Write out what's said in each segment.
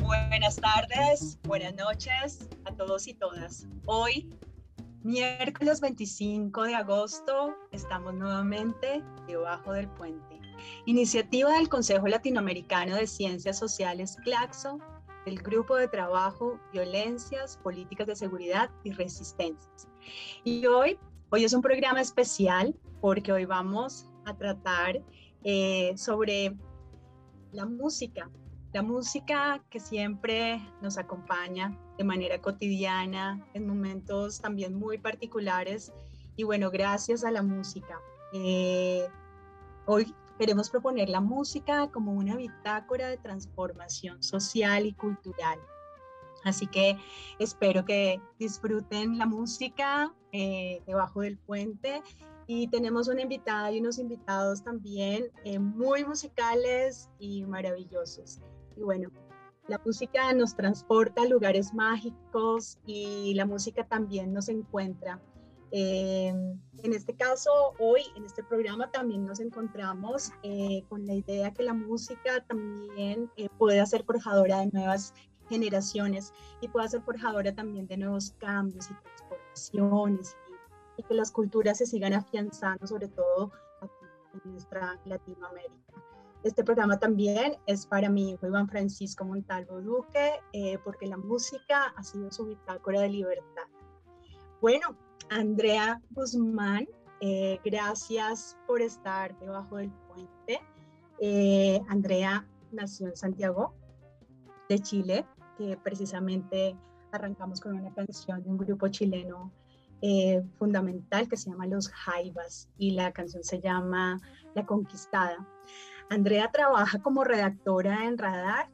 Buenas tardes, buenas noches a todos y todas. Hoy, miércoles 25 de agosto, estamos nuevamente debajo del puente. Iniciativa del Consejo Latinoamericano de Ciencias Sociales, CLACSO, del Grupo de Trabajo Violencias, Políticas de Seguridad y Resistencias. Y hoy, hoy es un programa especial porque hoy vamos a tratar eh, sobre la música, la música que siempre nos acompaña de manera cotidiana, en momentos también muy particulares. Y bueno, gracias a la música. Eh, hoy queremos proponer la música como una bitácora de transformación social y cultural. Así que espero que disfruten la música eh, debajo del puente y tenemos una invitada y unos invitados también eh, muy musicales y maravillosos. Y bueno, la música nos transporta a lugares mágicos y la música también nos encuentra. Eh, en este caso, hoy en este programa también nos encontramos eh, con la idea que la música también puede ser forjadora de nuevas generaciones y puede ser forjadora también de nuevos cambios y transformaciones y, que las culturas se sigan afianzando, sobre todo aquí en nuestra Latinoamérica. Este programa también es para mi hijo Iván Francisco Montalvo Duque, eh, porque la música ha sido su bitácora de libertad. Bueno, Andrea Guzmán, eh, gracias por estar debajo del puente. Eh, Andrea nació en Santiago, de Chile, que precisamente arrancamos con una canción de un grupo chileno fundamental que se llama Los Jaivas y la canción se llama La Conquistada. Andrea trabaja como redactora en Radar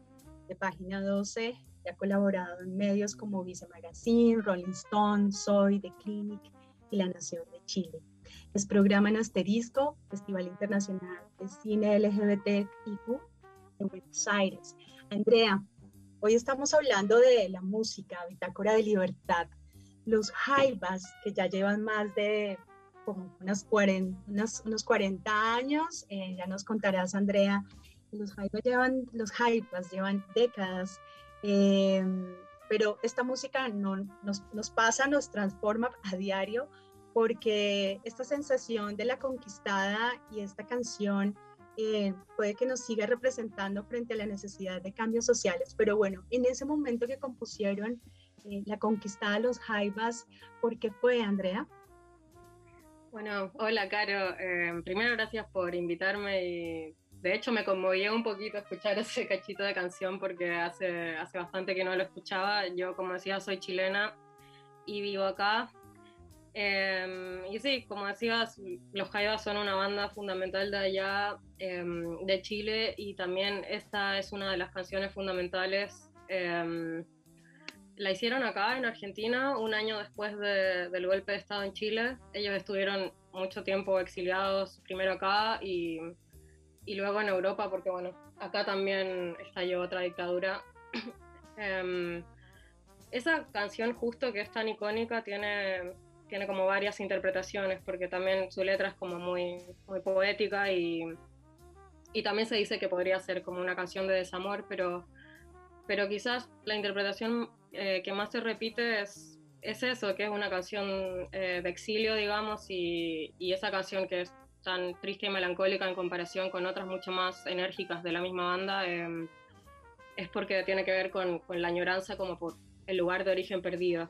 de Página 12 y ha colaborado en medios como Vice Magazine, Rolling Stone, Soy, The Clinic y La Nación de Chile. Es programa en Asterisco, Festival Internacional de Cine LGBTIQ en Buenos Aires. Andrea, hoy estamos hablando de la música, Bitácora de Libertad. Los Jaivas, que ya llevan más de 40, unos 40 años, eh, ya nos contarás Andrea, los Jaivas llevan, los llevan décadas, em, pero esta música no, nos, nos, pasa, nos transforma a diario, porque esta sensación de la conquistada y esta canción eh, puede que nos siga representando frente a la necesidad de cambios sociales, pero bueno, en ese momento que compusieron eh, la conquistada los Jaivas, ¿por qué fue, Andrea? Bueno, hola Caro. Eh, primero gracias por invitarme de hecho me conmovió un poquito escuchar ese cachito de canción porque hace, hace bastante que no lo escuchaba. Yo, como decía, soy chilena y vivo acá. Em, y sí, como decías, los Jaivas son una banda fundamental de allá, em, de Chile, y también esta es una de las canciones fundamentales em, la hicieron acá en Argentina un año después del golpe de Estado en Chile. Ellos estuvieron mucho tiempo exiliados, primero acá y, y luego en Europa, porque bueno, acá también estalló otra dictadura. Em, esa canción justo que es tan icónica tiene, tiene como varias interpretaciones, porque también su letra es como muy, muy poética y, y también se dice que podría ser como una canción de desamor, pero pero quizás la interpretación eh, que más se repite es, es, eso, que es una canción eh, de exilio, digamos, y, y, esa canción que es tan triste y melancólica en comparación con otras mucho más enérgicas de la misma banda, em, es porque tiene que ver con, con, la añoranza como por el lugar de origen perdido.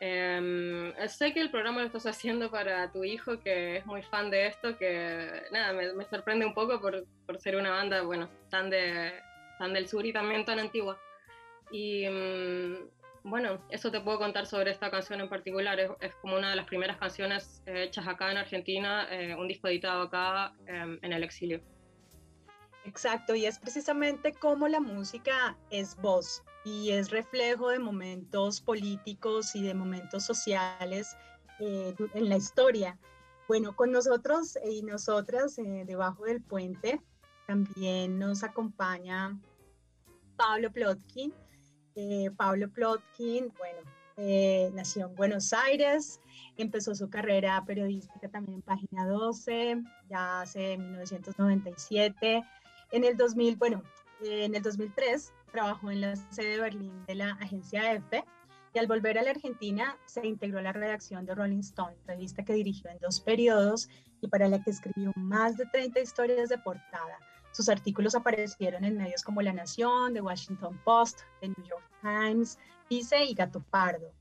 Eh, sé que el programa lo estás haciendo para tu hijo, que es muy fan de esto, que nada, me, me sorprende un poco por, por, ser una banda, bueno, tan de, tan del sur y también tan antigua. Y mm, bueno, eso te puedo contar sobre esta canción en particular. Es, como una de las primeras canciones eh, hechas acá en Argentina, eh, un disco editado acá em, en el exilio. Exacto, y es precisamente como la música es voz y es reflejo de momentos políticos y de momentos sociales eh, en la historia. Bueno, con nosotros y nosotras debajo del puente también nos acompaña Pablo Plotkin. Eh, Pablo Plotkin, bueno, eh, nació en Buenos Aires, empezó su carrera periodística también en Página 12, ya hace 1997. En el 2000, bueno, en el 2003 trabajó en la sede de Berlín de la agencia EFE y al volver a la Argentina se integró a la redacción de Rolling Stone, revista que dirigió en dos periodos y para la que escribió más de 30 historias de portada. Sus artículos aparecieron en medios como La Nación, The Washington Post, The New York Times, Vice y Gato Pardo.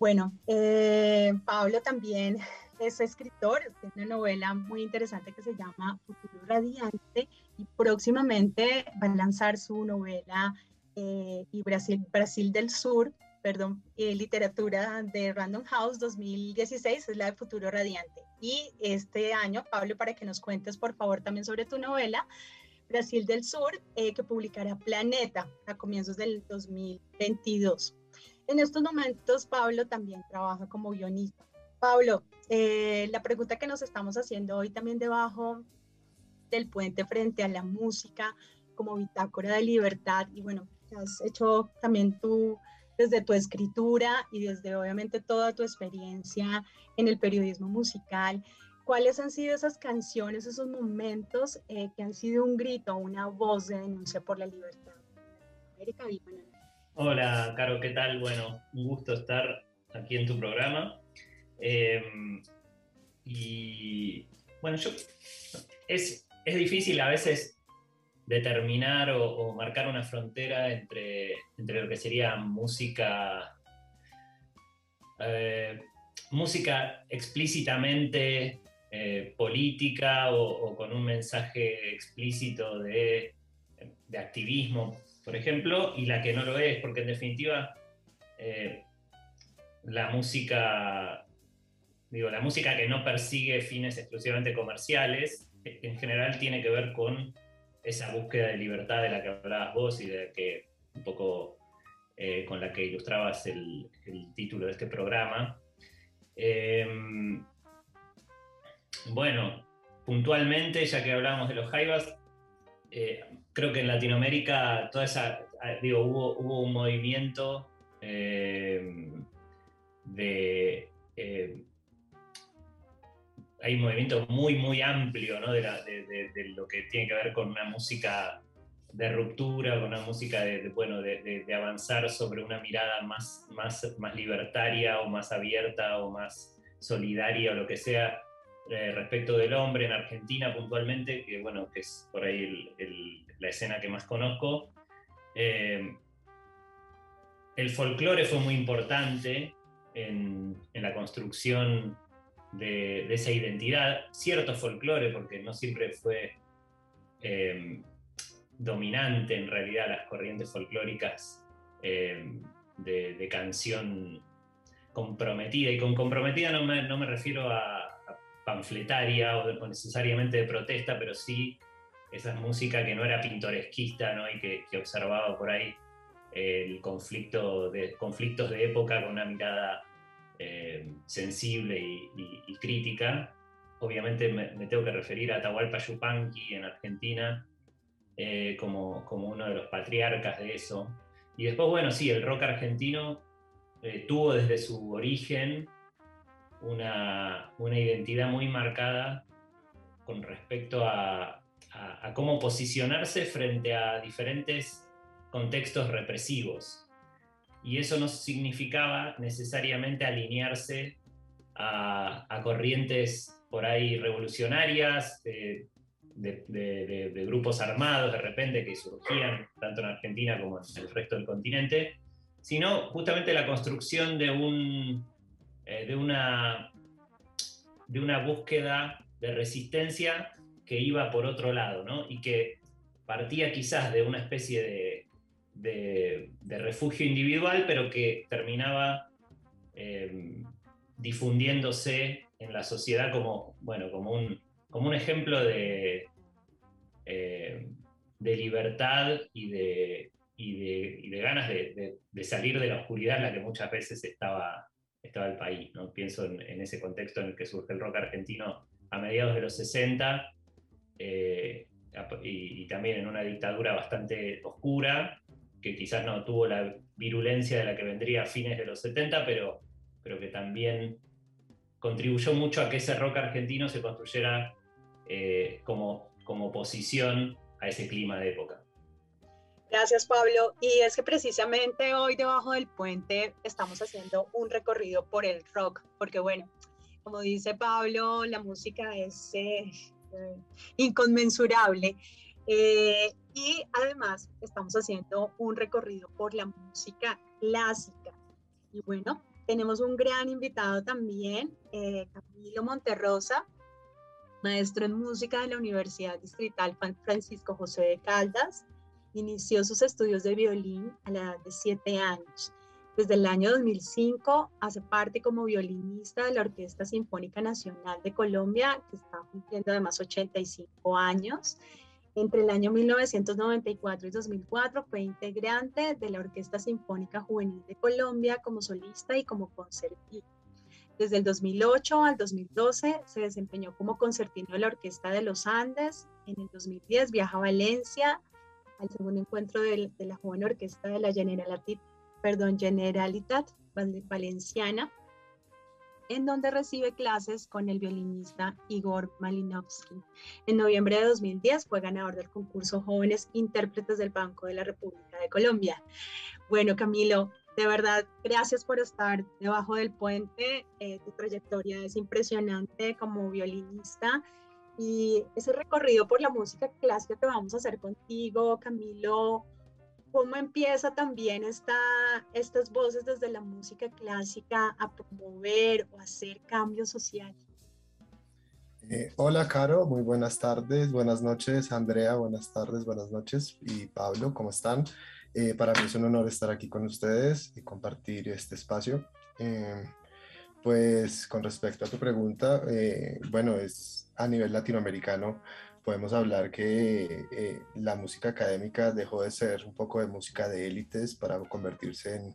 Bueno, eh, Pablo también es escritor, tiene una novela muy interesante que se llama Futuro Radiante y próximamente va a lanzar su novela eh, y Brasil, del Sur, perdón, eh, literatura de Random House 2016, es la de Futuro Radiante. Y este año, Pablo, para que nos cuentes por favor también sobre tu novela, Brasil del Sur, eh, que publicará Planeta a comienzos del 2022. En estos momentos, Pablo también trabaja como guionista. Pablo, eh, la pregunta que nos estamos haciendo hoy también debajo del puente frente a la música como bitácora de libertad y bueno, has hecho también tú desde tu escritura y desde obviamente toda tu experiencia en el periodismo musical, ¿cuáles han sido esas canciones, esos momentos eh, que han sido un grito, una voz de denuncia por la libertad? América, Hola, Caro, ¿qué tal? Bueno, un gusto estar aquí en tu programa. Em, y bueno, yo, es, es, difícil a veces determinar o, marcar una frontera entre, entre, lo que sería música, eh, música explícitamente eh, política o, con un mensaje explícito de, de, activismo, por ejemplo, y la que no lo es, porque en definitiva eh, la música digo, la música que no persigue fines exclusivamente comerciales, en general tiene que ver con esa búsqueda de libertad de la que hablabas vos y de que un poco eh, con la que ilustrabas el, título de este programa. Em, bueno, puntualmente, ya que hablábamos de los jaivas, eh, creo que en Latinoamérica toda esa, ah, digo, hubo, hubo un movimiento em, de em, hay un movimiento muy, muy amplio ¿no? de, lo que tiene que ver con una música de ruptura, con una música de, bueno, de, avanzar sobre una mirada más, más, más libertaria o más abierta o más solidaria o lo que sea eh, respecto del hombre en Argentina puntualmente, que bueno, que es por ahí la escena que más conozco. Eh, el folclore fue muy importante en, en la construcción de, esa identidad, cierto folclore, porque no siempre fue em, dominante en realidad las corrientes folclóricas em, de, canción comprometida, y con comprometida no me, no me refiero a, panfletaria o, necesariamente de protesta, pero sí esa música que no era pintoresquista ¿no? y que, observaba por ahí el conflicto de, conflictos de época con una mirada eh, sensible y, crítica. Obviamente me, tengo que referir a Atahualpa Yupanqui en Argentina eh, como, como, uno de los patriarcas de eso. Y después, bueno, sí, el rock argentino eh, tuvo desde su origen una, una, identidad muy marcada con respecto a, a cómo posicionarse frente a diferentes contextos represivos y eso no significaba necesariamente alinearse a, corrientes por ahí revolucionarias, de, grupos armados de repente que surgían tanto en Argentina como en el resto del continente, sino justamente la construcción de, un, eh, una, de una búsqueda de resistencia que iba por otro lado, ¿no? y que partía quizás de una especie de, de, refugio individual, pero que terminaba eh, difundiéndose en la sociedad como, bueno, como, un, como un ejemplo de, eh, de libertad y de, y de, ganas de, salir de la oscuridad en la que muchas veces estaba, estaba el país. ¿no? Pienso en, ese contexto en el que surge el rock argentino a mediados de los 60 eh, y, y, también en una dictadura bastante oscura que quizás no tuvo la virulencia de la que vendría a fines de los 70, pero, pero que también contribuyó mucho a que ese rock argentino se construyera eh, como, como oposición a ese clima de época. Gracias, Pablo. Y es que precisamente hoy debajo del puente estamos haciendo un recorrido por el rock, porque bueno, como dice Pablo, la música es eh, inconmensurable. Eh, y además estamos haciendo un recorrido por la música clásica. Y bueno, tenemos un gran invitado también, Camilo Monterrosa, maestro en música de la Universidad Distrital Francisco José de Caldas Inició sus estudios de violín a la edad de 7 años. Desde el año 2005 hace parte como violinista de la Orquesta Sinfónica Nacional de Colombia, que está cumpliendo además 85 años. Entre el año 1994 y 2004 fue integrante de la Orquesta Sinfónica Juvenil de Colombia como solista y como concertista. Desde el 2008 al 2012 se desempeñó como concertino de la Orquesta de los Andes. En el 2010 viaja a Valencia al segundo encuentro de, la joven orquesta de la Generalitat, perdón, Generalitat Valenciana, en donde recibe clases con el violinista Igor Malinovsky. En noviembre de 2010 fue ganador del concurso Jóvenes Intérpretes del Banco de la República de Colombia. Bueno, Camilo, de verdad, gracias por estar debajo del puente. Eh, tu trayectoria es impresionante como violinista y ese recorrido por la música clásica que vamos a hacer contigo, Camilo, ¿cómo empieza también esta, estas voces desde la música clásica a promover o hacer cambios sociales? Eh, hola, Caro, muy buenas tardes, buenas noches, Andrea, buenas tardes, buenas noches, y Pablo, ¿cómo están? Eh, para mí es un honor estar aquí con ustedes y compartir este espacio. Eh, pues con respecto a tu pregunta, bueno, es a nivel latinoamericano podemos hablar que eh, la música académica dejó de ser un poco de música de élites para convertirse en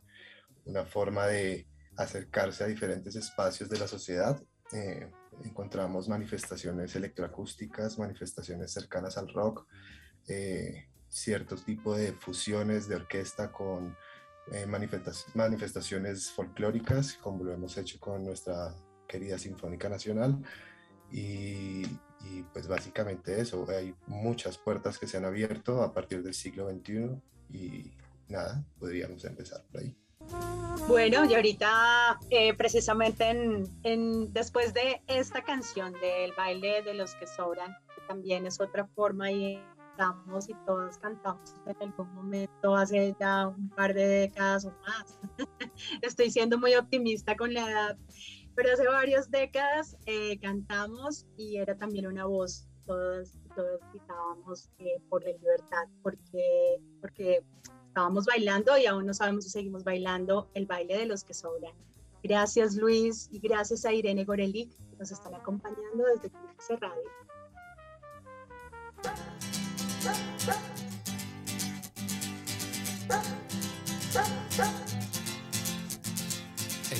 una forma de acercarse a diferentes espacios de la sociedad. Eh, encontramos manifestaciones electroacústicas, manifestaciones cercanas al rock, eh, cierto tipo de fusiones de orquesta con manifestaciones folclóricas, como lo hemos hecho con nuestra querida Sinfónica Nacional. Y, pues básicamente eso, hay muchas puertas que se han abierto a partir del siglo XXI y nada, podríamos empezar por ahí. Bueno, y ahorita eh, precisamente en, después de esta canción del baile de los que sobran, que también es otra forma y cantamos y todos cantamos en algún momento hace ya un par de décadas o más. Estoy siendo muy optimista con la edad pero hace varias décadas eh, cantamos y era también una voz, todos, todos gritábamos eh, por la libertad, porque, porque estábamos bailando y aún no sabemos si seguimos bailando el baile de los que sobran. Gracias Luis y gracias a Irene Gorelic que nos están acompañando desde Dulce Radio.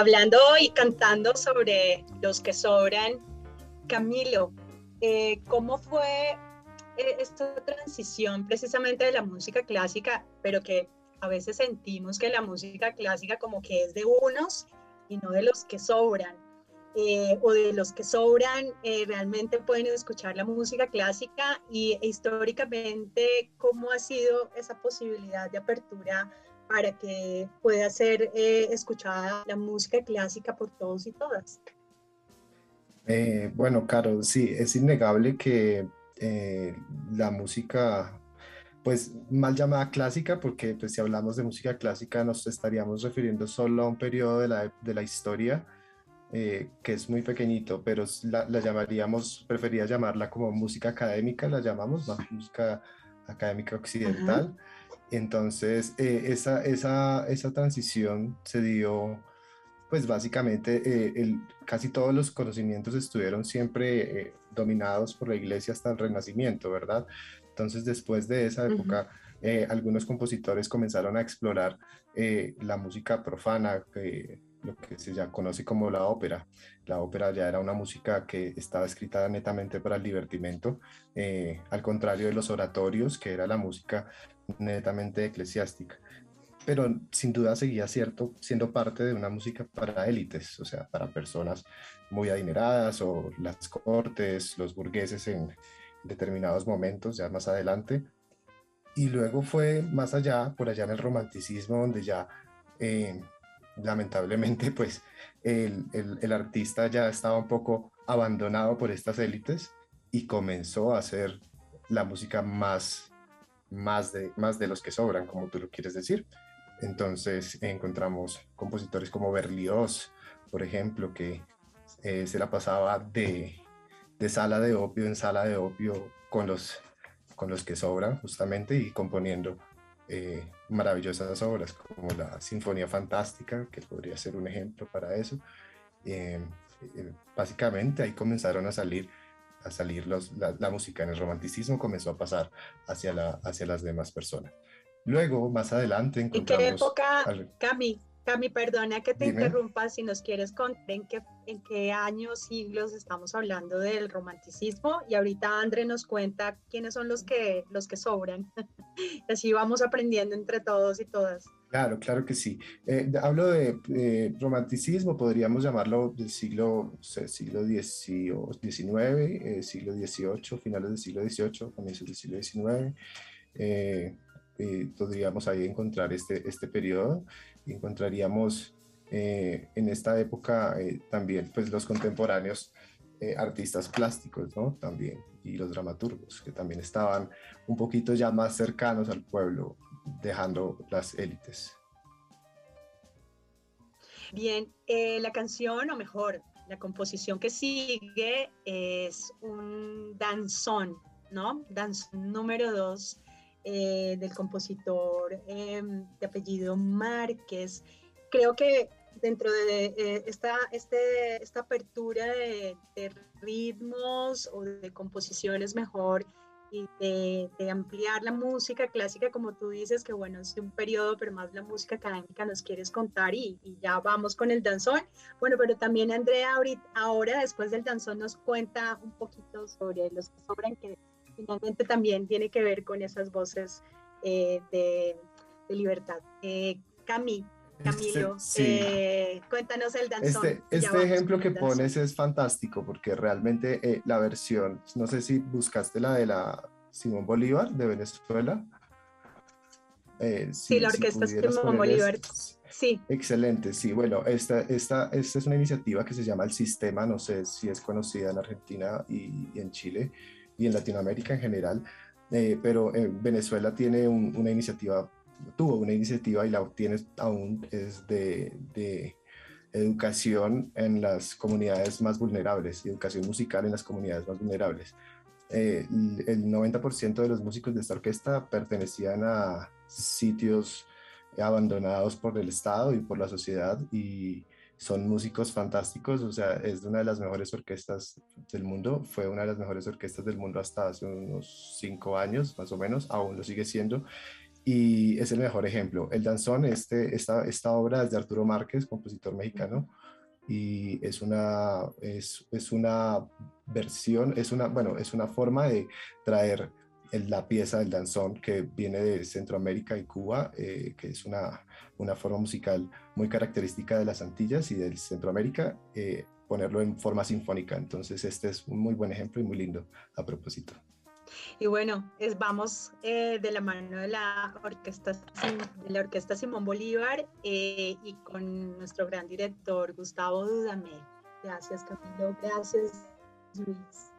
Hablando y cantando sobre los que sobran, Camilo, eh, ¿cómo fue eh, esta transición precisamente de la música clásica, pero que a veces sentimos que la música clásica como que es de unos y no de los que sobran? Eh, o de los que sobran realmente pueden escuchar la música clásica y e históricamente cómo ha sido esa posibilidad de apertura para que pueda ser eh, escuchada la música clásica por todos y todas. Eh, bueno, Caro, sí, es innegable que eh, la música, pues mal llamada clásica, porque pues, si hablamos de música clásica nos estaríamos refiriendo solo a un periodo de la, de la historia que es muy pequeñito, pero la, la, llamaríamos, prefería llamarla como música académica, la llamamos, música académica occidental. Entonces, eh, esa, esa, esa, transición se dio, pues básicamente, eh, el, casi todos los conocimientos estuvieron siempre eh, dominados por la iglesia hasta el Renacimiento, ¿verdad? Entonces, después de esa época, algunos compositores comenzaron a explorar la música profana, lo que se ya conoce como la ópera. La ópera ya era una música que estaba escrita netamente para el divertimento, al contrario de los oratorios, que era la música netamente eclesiástica, pero sin duda seguía cierto, siendo parte de una música para élites, o sea, para personas muy adineradas o las cortes, los burgueses en determinados momentos, ya más adelante. Y luego fue más allá, por allá en el romanticismo, donde ya eh, lamentablemente pues el, el, el, artista ya estaba un poco abandonado por estas élites y comenzó a hacer la música más más de, más de los que sobran, como tú lo quieres decir. Entonces encontramos compositores como Berlioz, por ejemplo, que eh, se la pasaba de, de, sala de opio en sala de opio con los, con los que sobran justamente y componiendo eh, maravillosas obras como la Sinfonía Fantástica, que podría ser un ejemplo para eso. Eh, básicamente ahí comenzaron a salir a salir los, la, música en el romanticismo comenzó a pasar hacia, la, hacia las demás personas. Luego, más adelante, encontramos... ¿En qué época, Cami, Cami, perdona que te interrumpa, si nos quieres contar en qué, en qué años, siglos estamos hablando del romanticismo y ahorita André nos cuenta quiénes son los que, los que sobran. Así vamos aprendiendo entre todos y todas. Claro, claro que sí. Eh, hablo de romanticismo, podríamos llamarlo del siglo, siglo XIX, eh, siglo XVIII, finales del siglo XVIII, comienzos del siglo XIX. Eh, podríamos ahí encontrar este, este periodo. Encontraríamos en esta época también pues, los contemporáneos artistas plásticos, ¿no? También, y los dramaturgos, que también estaban un poquito ya más cercanos al pueblo, dejando las élites. Bien, eh, la canción, o mejor, la composición que sigue es un danzón, ¿no? Danzón número dos eh, del compositor em, de apellido Márquez. Creo que dentro de esta, este, esta apertura de, de, ritmos o de composiciones mejor y de, ampliar la música clásica, como tú dices, que bueno, es un periodo, pero más la música académica nos quieres contar y, ya vamos con el danzón. Bueno, pero también Andrea ahorita, ahora, después del danzón, nos cuenta un poquito sobre los que sobran, que finalmente también tiene que ver con esas voces eh, de, libertad. Eh, Cami, Camilo, este, eh, cuéntanos el danzón. Este, este ejemplo que pones es fantástico porque realmente eh, la versión, no sé si buscaste la de la Simón Bolívar de Venezuela. Eh, sí, la orquesta Simón Bolívar. Sí. Excelente, sí. Bueno, esta, esta, esta es una iniciativa que se llama El Sistema, no sé si es conocida en Argentina y, en Chile y en Latinoamérica en general, pero Venezuela tiene una iniciativa tuvo una iniciativa y la obtiene aún es de, de educación en las comunidades más vulnerables, educación musical en las comunidades más vulnerables. Eh, el 90% de los músicos de esta orquesta pertenecían a sitios abandonados por el Estado y por la sociedad y son músicos fantásticos, o sea, es una de las mejores orquestas del mundo, fue una de las mejores orquestas del mundo hasta hace unos cinco años más o menos, aún lo sigue siendo y es el mejor ejemplo. El danzón, este, esta, obra es de Arturo Márquez, compositor mexicano, y es una, versión, es una, forma de traer la pieza del danzón que viene de Centroamérica y Cuba, eh, que es una, una, forma musical muy característica de las Antillas y del Centroamérica, eh, ponerlo en forma sinfónica. Entonces este es un muy buen ejemplo y muy lindo a propósito. Y bueno, es, vamos eh, de la mano de la orquesta, de la orquesta Simón Bolívar y con nuestro gran director Gustavo Dudamel. Gracias Camilo, gracias Luis.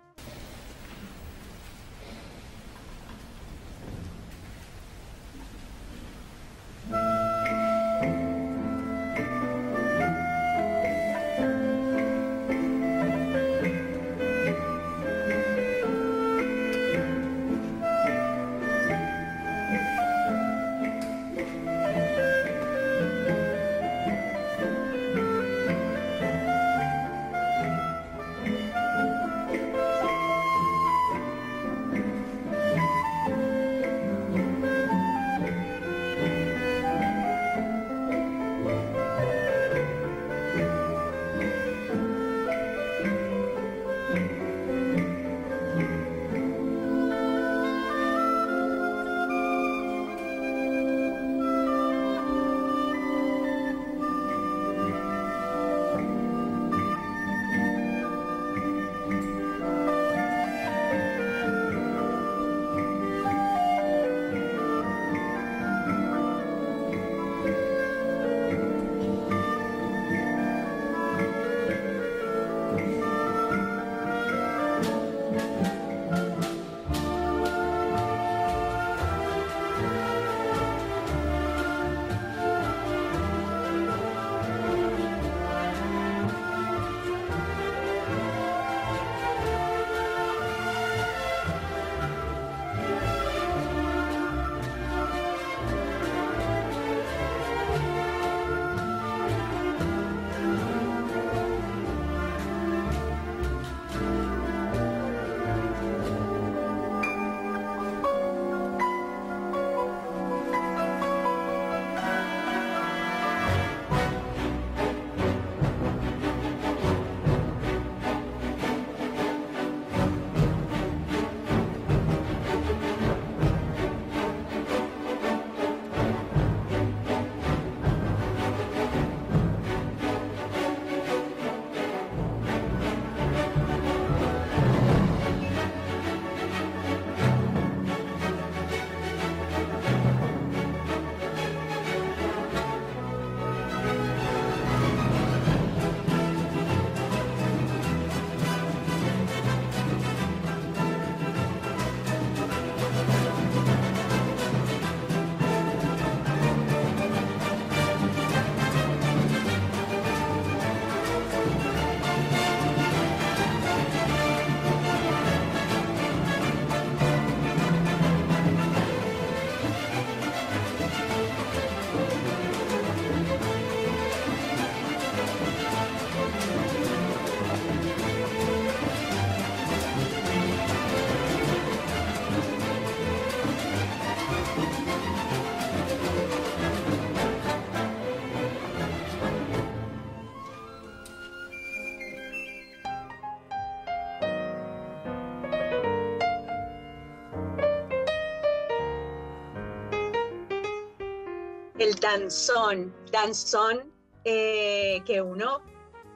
El danzón, danzón eh, que uno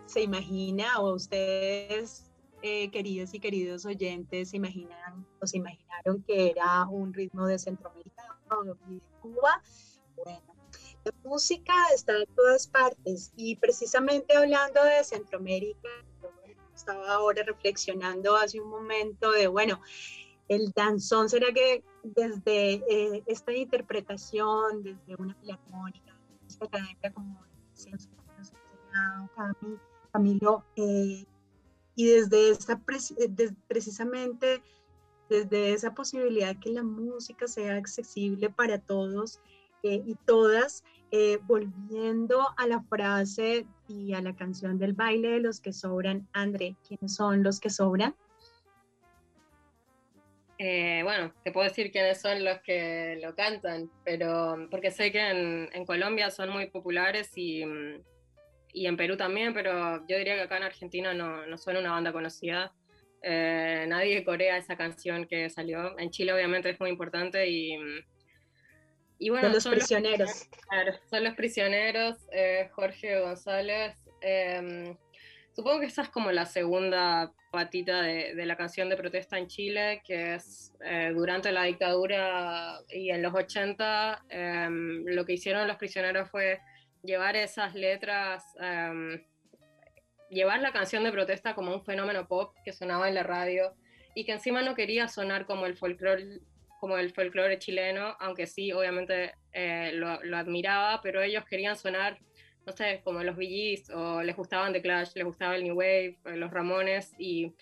se imagina o ustedes, eh, queridos y queridos oyentes, se imaginan o se imaginaron que era un ritmo de Centroamérica o de Cuba. Bueno, la música está en todas partes y precisamente hablando de Centroamérica, estaba ahora reflexionando hace un momento de, bueno, el danzón, ¿será que desde eh, esta interpretación, desde una filarmónica, esta académica como Camilo, eh, y desde esa, eh, precisamente desde esa posibilidad que la música sea accesible para todos y todas, volviendo a la frase y a la canción del baile de los que sobran, André, ¿quiénes son los que sobran? Eh, bueno, te puedo decir quiénes son los que lo cantan, pero porque sé que en, Colombia son muy populares y, y, en Perú también, pero yo diría que acá en Argentina no, no son una banda conocida. Eh, nadie corea esa canción que salió. En Chile obviamente es muy importante y, y bueno, son los prisioneros. claro, son los prisioneros, eh, Jorge González. Supongo que esa es como la segunda patita de, de la canción de protesta en Chile, que es eh, durante la dictadura y en los 80, em, lo que hicieron los prisioneros fue llevar esas letras em, llevar la canción de protesta como un fenómeno pop que sonaba en la radio y que encima no quería sonar como el folclore como el folclore chileno, aunque sí, obviamente eh, lo, admiraba, pero ellos querían sonar, no sé, como los VGs, o les gustaban The Clash, les gustaba el New Wave, eh, los Ramones, y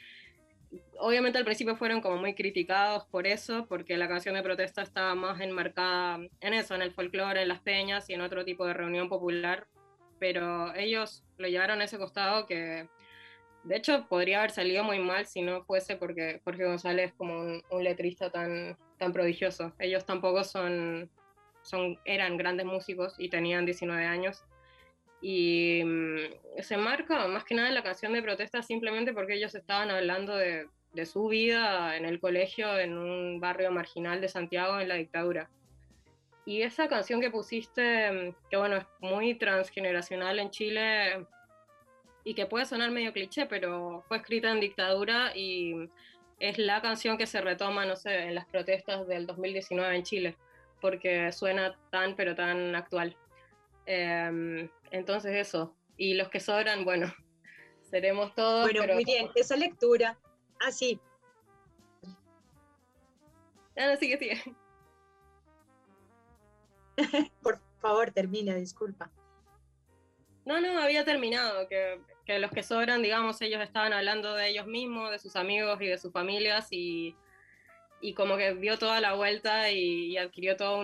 obviamente al principio fueron como muy criticados por eso, porque la canción de protesta estaba más enmarcada en eso, en el folclore, en las peñas y en otro tipo de reunión popular, pero ellos lo llevaron a ese costado que de hecho podría haber salido muy mal si no fuese porque Jorge González es como un, letrista tan, tan prodigioso. Ellos tampoco son, son, eran grandes músicos y tenían 19 años. Y mm, se marca más que nada la canción de protesta simplemente porque ellos estaban hablando de, de su vida en el colegio en un barrio marginal de Santiago en la dictadura. Y esa canción que pusiste, mm, que bueno, es muy transgeneracional en Chile y que puede sonar medio cliché, pero fue escrita en dictadura y es la canción que se retoma, no sé, en las protestas del 2019 en Chile, porque suena tan, pero tan actual. Em, entonces eso, y los que sobran, bueno, seremos todos. Bueno, muy bien, esa lectura, así. Ah, no, sigue, sigue. Por favor, termina, disculpa. No, no, había terminado, que, los que sobran, digamos, ellos estaban hablando de ellos mismos, de sus amigos y de sus familias y, como que dio toda la vuelta y, adquirió toda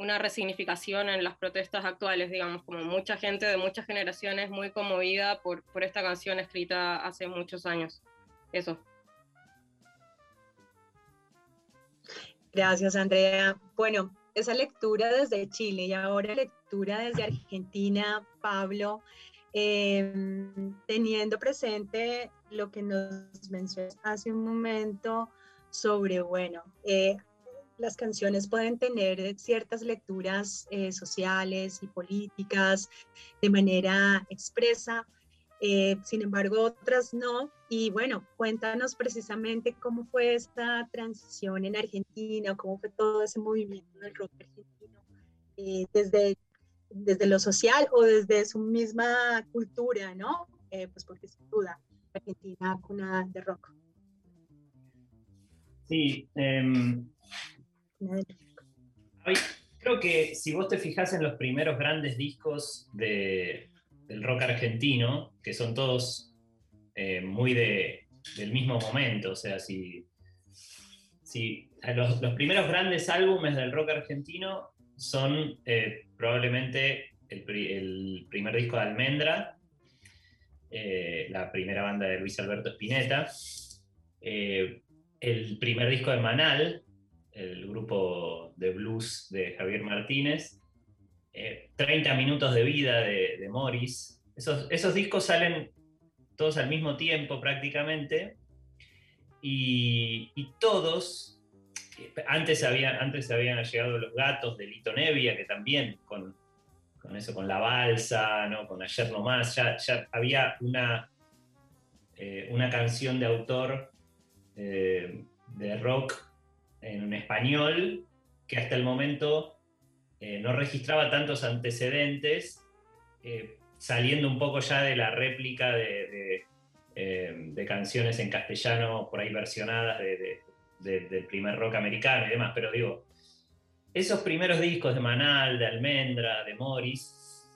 una resignificación en las protestas actuales, digamos, como mucha gente de muchas generaciones muy conmovida por, por esta canción escrita hace muchos años. Eso. Gracias, Andrea. Bueno, esa lectura desde Chile y ahora lectura desde Argentina, Pablo, em, teniendo presente lo que nos mencionó hace un momento sobre, bueno, eh, las canciones pueden tener ciertas lecturas eh, sociales y políticas de manera expresa, eh, sin embargo otras no. Y bueno, cuéntanos precisamente cómo fue esta transición en Argentina, cómo fue todo ese movimiento del rock argentino, eh, desde, desde lo social o desde su misma cultura, ¿no? Eh, pues porque sin duda, Argentina cuna de rock. Sí, em, creo que si vos te fijas en los primeros grandes discos de, del rock argentino, que son todos eh, muy de, del mismo momento. O sea, si, si los, primeros grandes álbumes del rock argentino son eh, probablemente el, primer disco de Almendra, eh, la primera banda de Luis Alberto Spinetta, el primer disco de Manal, el grupo de blues de Javier Martínez, 30 eh, minutos de vida de, Morris. Esos, esos, discos salen todos al mismo tiempo prácticamente y, todos, antes, había, antes habían llegado los gatos de Lito Nevia, que también con, con eso, con la balsa, ¿no? con Ayer No Más, ya, ya había una, eh, una canción de autor eh, de rock en español que hasta el momento eh, no registraba tantos antecedentes, eh, saliendo un poco ya de la réplica de, eh, canciones en castellano por ahí versionadas del primer rock americano y demás, pero digo, esos primeros discos de Manal, de Almendra, de Morris,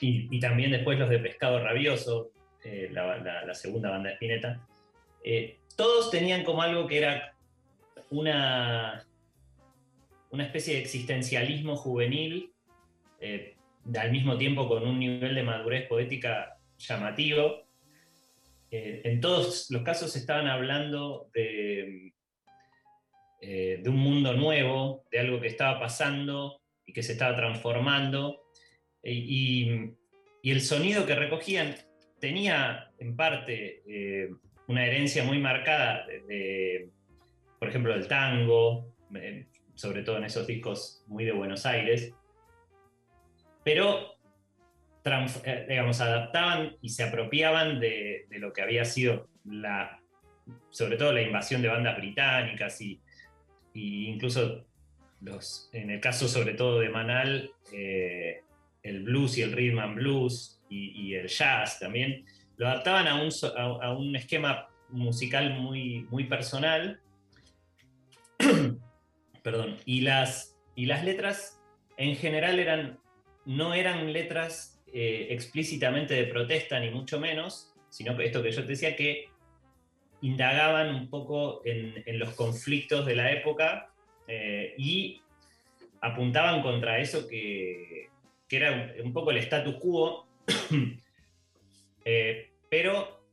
y, también después los de Pescado Rabioso, la, la, segunda banda de Spinetta, todos tenían como algo que era una, una especie de existencialismo juvenil, eh, al mismo tiempo con un nivel de madurez poética llamativo. Eh, en todos los casos estaban hablando de, eh, de un mundo nuevo, de algo que estaba pasando y que se estaba transformando. E, y, el sonido que recogían tenía en parte una herencia muy marcada de, por ejemplo, del tango, eh, sobre todo en esos discos muy de Buenos Aires, pero digamos, adaptaban y se apropiaban de, de, lo que había sido la, sobre todo la invasión de bandas británicas y, incluso los, en el caso sobre todo de Manal, eh, el blues y el rhythm and blues y, el jazz también, lo adaptaban a un, a, un esquema musical muy, muy personal. Perdón, y las, y las letras en general eran, no eran letras eh, explícitamente de protesta, ni mucho menos, sino que esto que yo te decía, que indagaban un poco en, los conflictos de la época eh, y apuntaban contra eso que, era un, poco el status quo, eh, pero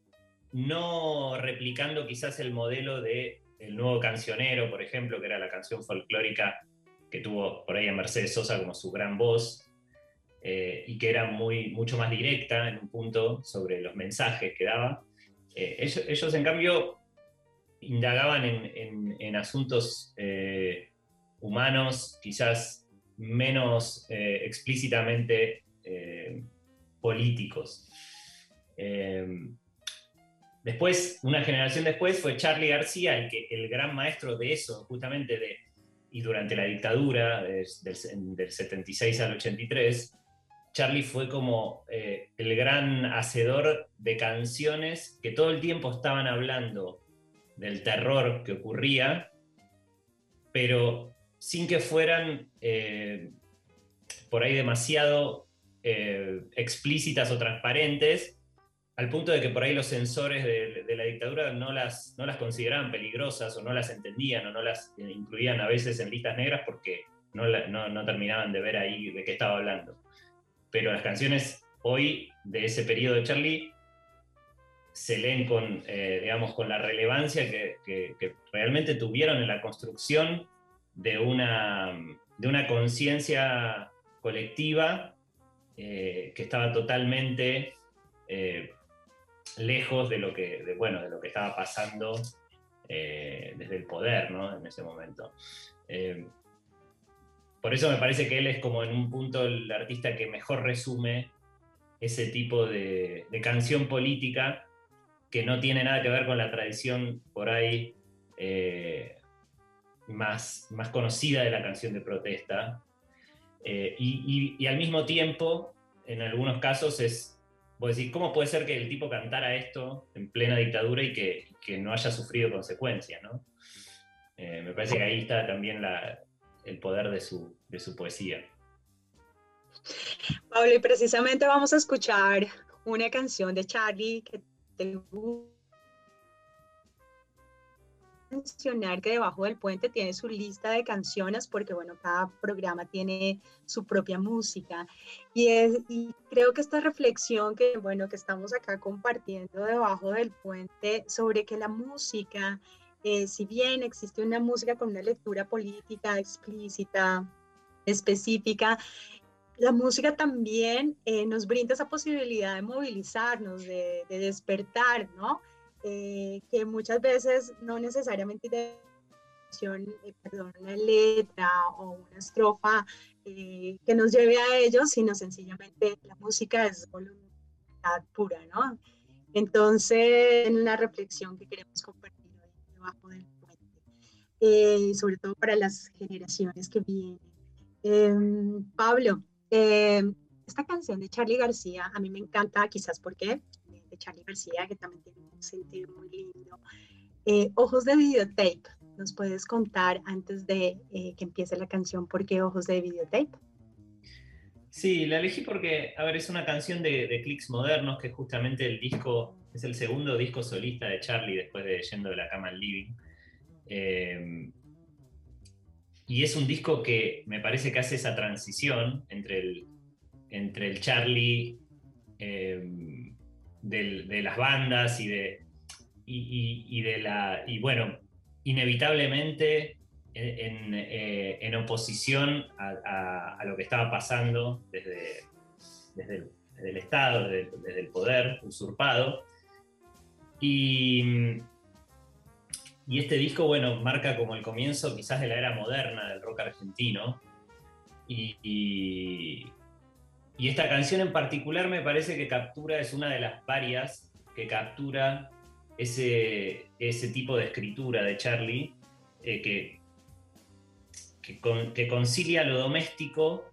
no replicando quizás el modelo de el nuevo cancionero, por ejemplo, que era la canción folclórica que tuvo por ahí a Mercedes Sosa como su gran voz, eh, y que era muy, mucho más directa en un punto sobre los mensajes que daba. Eh, ellos, en cambio, indagaban en, asuntos eh, humanos, quizás menos eh, explícitamente políticos. Después, una generación después, fue Charlie García, el, que, el gran maestro de eso, justamente de, y durante la dictadura del, del 76 al 83, Charlie fue como eh, el gran hacedor de canciones que todo el tiempo estaban hablando del terror que ocurría, pero sin que fueran eh, por ahí demasiado eh, explícitas o transparentes, al punto de que por ahí los censores de, la dictadura no las, no las consideraban peligrosas o no las entendían o no las incluían a veces en listas negras porque no, no terminaban de ver ahí de qué estaba hablando. Pero las canciones hoy de ese periodo de Charlie se leen con, eh, digamos, con la relevancia que, realmente tuvieron en la construcción de una, de una conciencia colectiva eh, que estaba totalmente eh, lejos de lo que, bueno, de lo que estaba pasando desde el poder en ese momento por eso me parece que él es como en un punto el artista que mejor resume ese tipo de, canción política que no tiene nada que ver con la tradición por ahí eh, más, más conocida de la canción de protesta. Eh, y, al mismo tiempo, en algunos casos es, vos decís, ¿cómo puede ser que el tipo cantara esto en plena dictadura y que, no haya sufrido consecuencias? Eh, me parece que ahí está también la, el poder de su, de su poesía. Pablo, y precisamente vamos a escuchar una canción de Charlie que te mencionar que debajo del puente tiene su lista de canciones porque bueno, cada programa tiene su propia música y, es, y creo que esta reflexión que bueno, que estamos acá compartiendo debajo del puente sobre que la música eh, si bien existe una música con una lectura política explícita, específica, la música también eh, nos brinda esa posibilidad de movilizarnos, de, despertar, ¿no? Eh, que muchas veces no necesariamente de perdón, una letra o una estrofa que nos lleve a ello, sino sencillamente la música es voluntad pura, ¿no? Entonces, en la reflexión que queremos compartir debajo del puente, eh, sobre todo para las generaciones que vienen. Em, Pablo, em, esta canción de Charlie García, a mí me encanta, quizás porque Charlie García, que también tiene un sentido muy lindo. Eh, ojos de videotape, ¿nos puedes contar antes de eh, que empiece la canción por qué Ojos de videotape? Sí, la elegí porque, a ver, es una canción de, de Clicks Modernos, que es justamente el disco es el segundo disco solista de Charlie después de Yendo de la cama al living. Eh, y es un disco que me parece que hace esa transición entre el, entre el Charlie eh, de las bandas y de, y, de la. Y bueno, inevitablemente en, eh, en oposición a, a- a lo que estaba pasando desde, desde, el, Estado, desde, el- desde el poder usurpado. Y, y este disco, bueno, marca como el comienzo quizás de la era moderna del rock argentino. Y, y- esta canción en particular me parece que captura, es una de las varias que captura ese, ese tipo de escritura de Charlie, eh, que, que, con- que concilia lo doméstico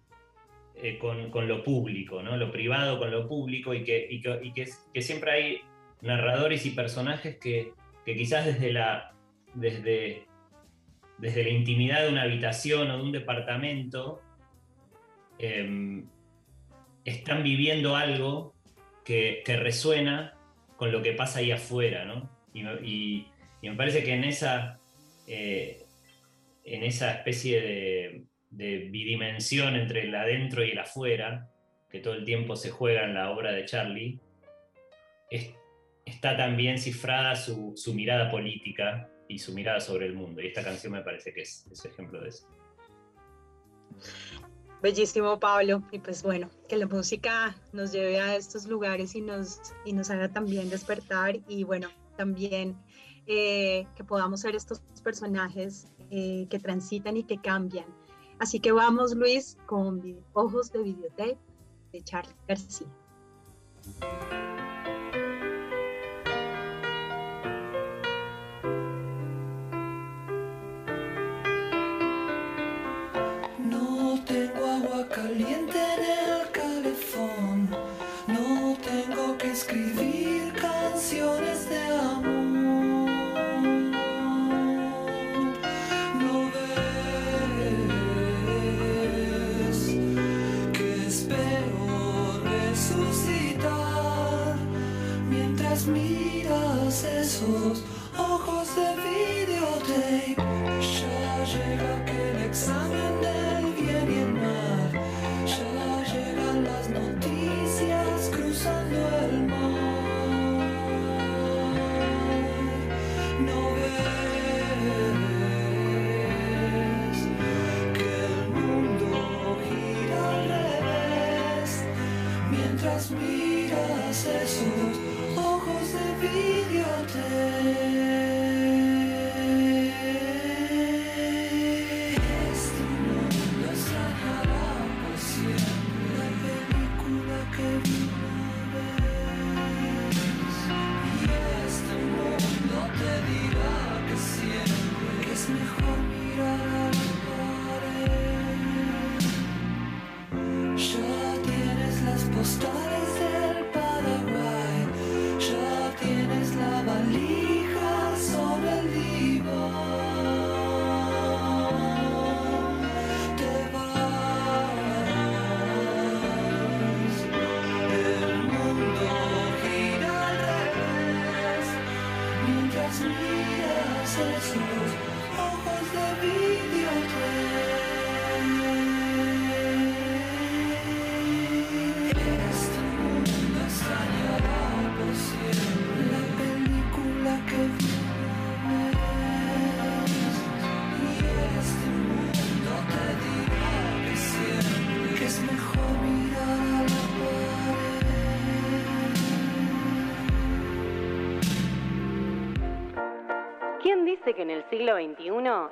eh, con, con lo público, ¿no? lo privado con lo público, y que, y que, y que- siempre hay narradores y personajes que, que quizás desde la, desde, desde la intimidad de una habitación o de un departamento em, están viviendo algo que, que resuena con lo que pasa ahí afuera, ¿no? Y, me- parece que en esa, eh, en esa especie de, de bidimensión entre el adentro y el afuera, que todo el tiempo se juega en la obra de Charlie, es- está también cifrada su, su mirada política y su mirada sobre el mundo. Y esta canción me parece que es, es ejemplo de eso. Bellísimo, Pablo. Y pues bueno, que la música nos lleve a estos lugares y nos, y nos haga también despertar y bueno, también eh, que podamos ser estos personajes eh, que transitan y que cambian. Así que vamos, Luis, con Ojos de Videotape de Charlie García. Caliente en el calefón. No tengo que escribir canciones de amor. No ves que espero resucitar mientras miras esos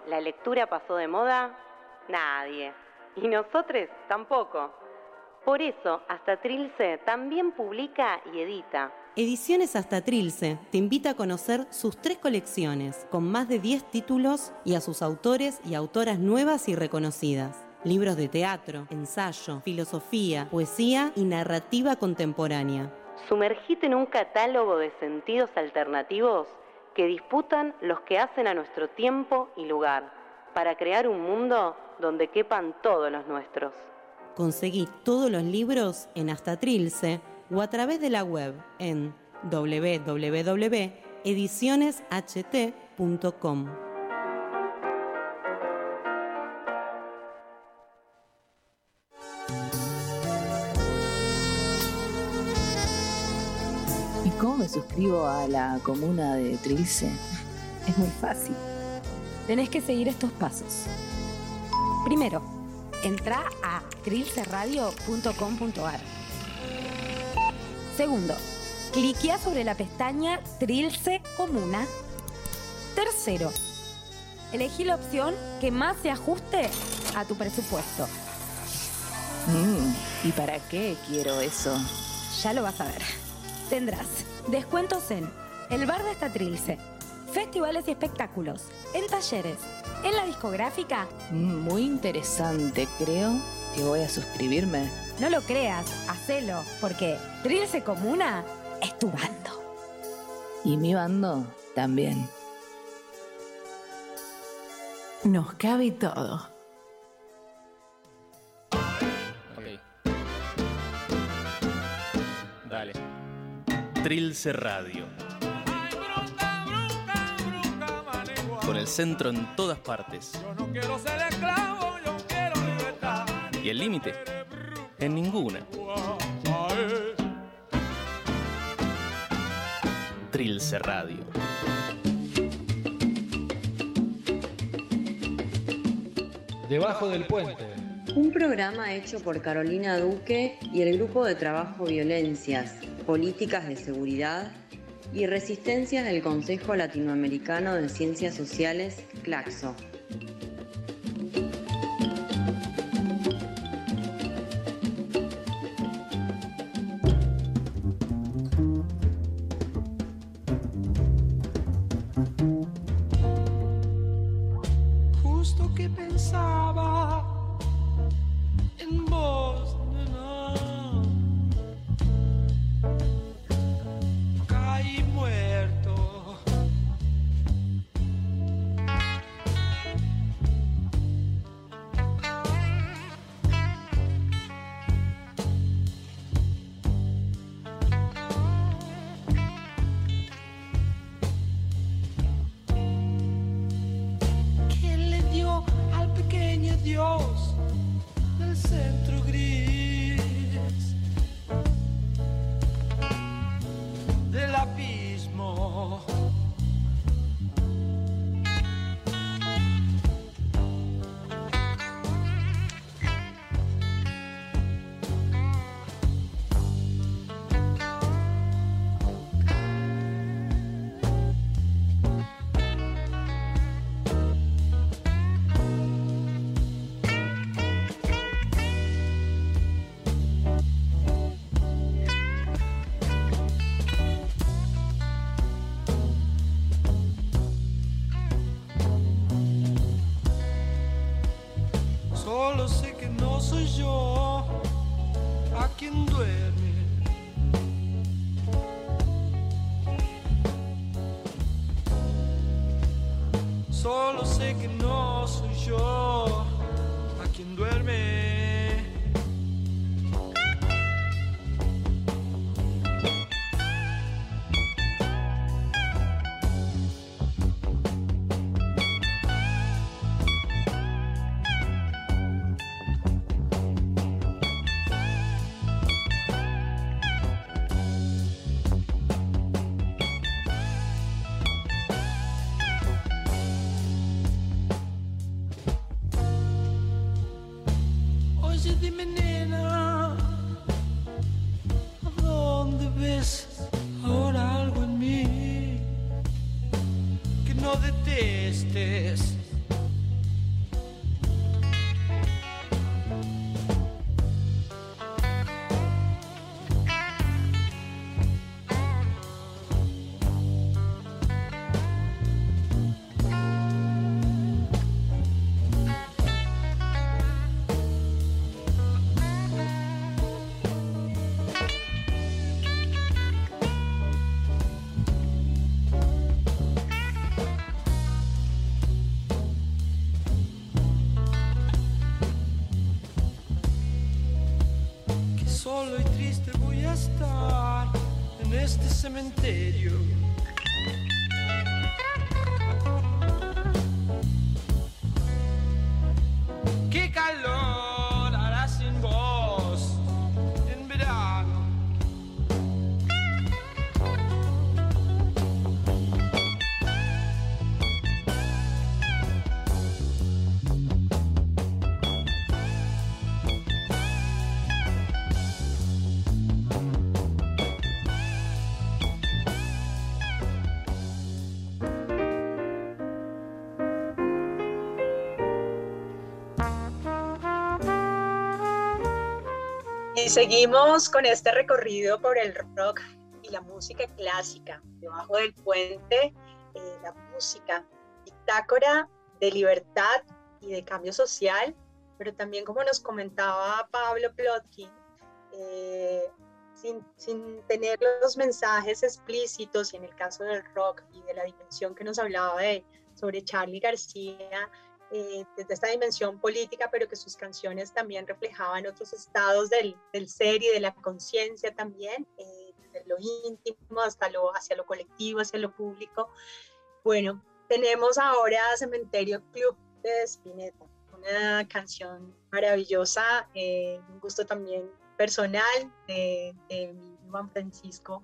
la lectura pasó de moda? Nadie. Y nosotros tampoco. Por eso, Hasta Trilce también publica y edita. Ediciones Hasta Trilce te invita a conocer sus tres colecciones, con más de 10 títulos y a sus autores y autoras nuevas y reconocidas. Libros de teatro, ensayo, filosofía, poesía y narrativa contemporánea. Sumergite en un catálogo de sentidos alternativos que disputan los que hacen a nuestro tiempo y lugar, para crear un mundo donde quepan todos los nuestros. Conseguí todos los libros en Hasta Trilce o a través de la web en www.edicionesht.com. cómo me suscribo a la comuna de Trilce? Es muy fácil. tenés que seguir estos pasos. Primero, entra a trilceradio.com.ar. Segundo, cliquea sobre la pestaña Trilce Comuna. Tercero, elegí la opción que más se ajuste a tu presupuesto. Mm, ¿Y para qué quiero eso? Ya lo vas a ver. Tendrás descuentos en el bar de esta Trilce, festivales y espectáculos, en talleres, en la discográfica. Muy interesante, creo que voy a suscribirme. No lo creas, hacelo, porque Trilce Comuna es tu bando. Y mi bando también. Nos cabe todo. Trilce Radio. Con el centro en todas partes. Quiero ser esclavo, yo quiero libertad. Y el límite en ninguna. Trilce Radio. Debajo del puente. Un programa hecho por Carolina Duque y el Grupo de Trabajo Violencias, Políticas de Seguridad y Resistencias del Consejo Latinoamericano de Ciencias Sociales, CLACSO. Seguimos con este recorrido por el rock y la música clásica. Debajo del puente, eh, la música, bitácora de libertad y de cambio social, pero también como nos comentaba Pablo Plotkin, eh, sin, sin, tener los mensajes explícitos y en el caso del rock y de la dimensión que nos hablaba de, sobre Charlie García, eh, desde esta dimensión política, pero que sus canciones también reflejaban otros estados del, del ser y de la conciencia también, eh, desde lo íntimo hasta lo, hacia lo colectivo, hacia lo público. Bueno, tenemos ahora Cementerio Club de Spinetta, una canción maravillosa, eh, un gusto también personal de, de Juan Francisco.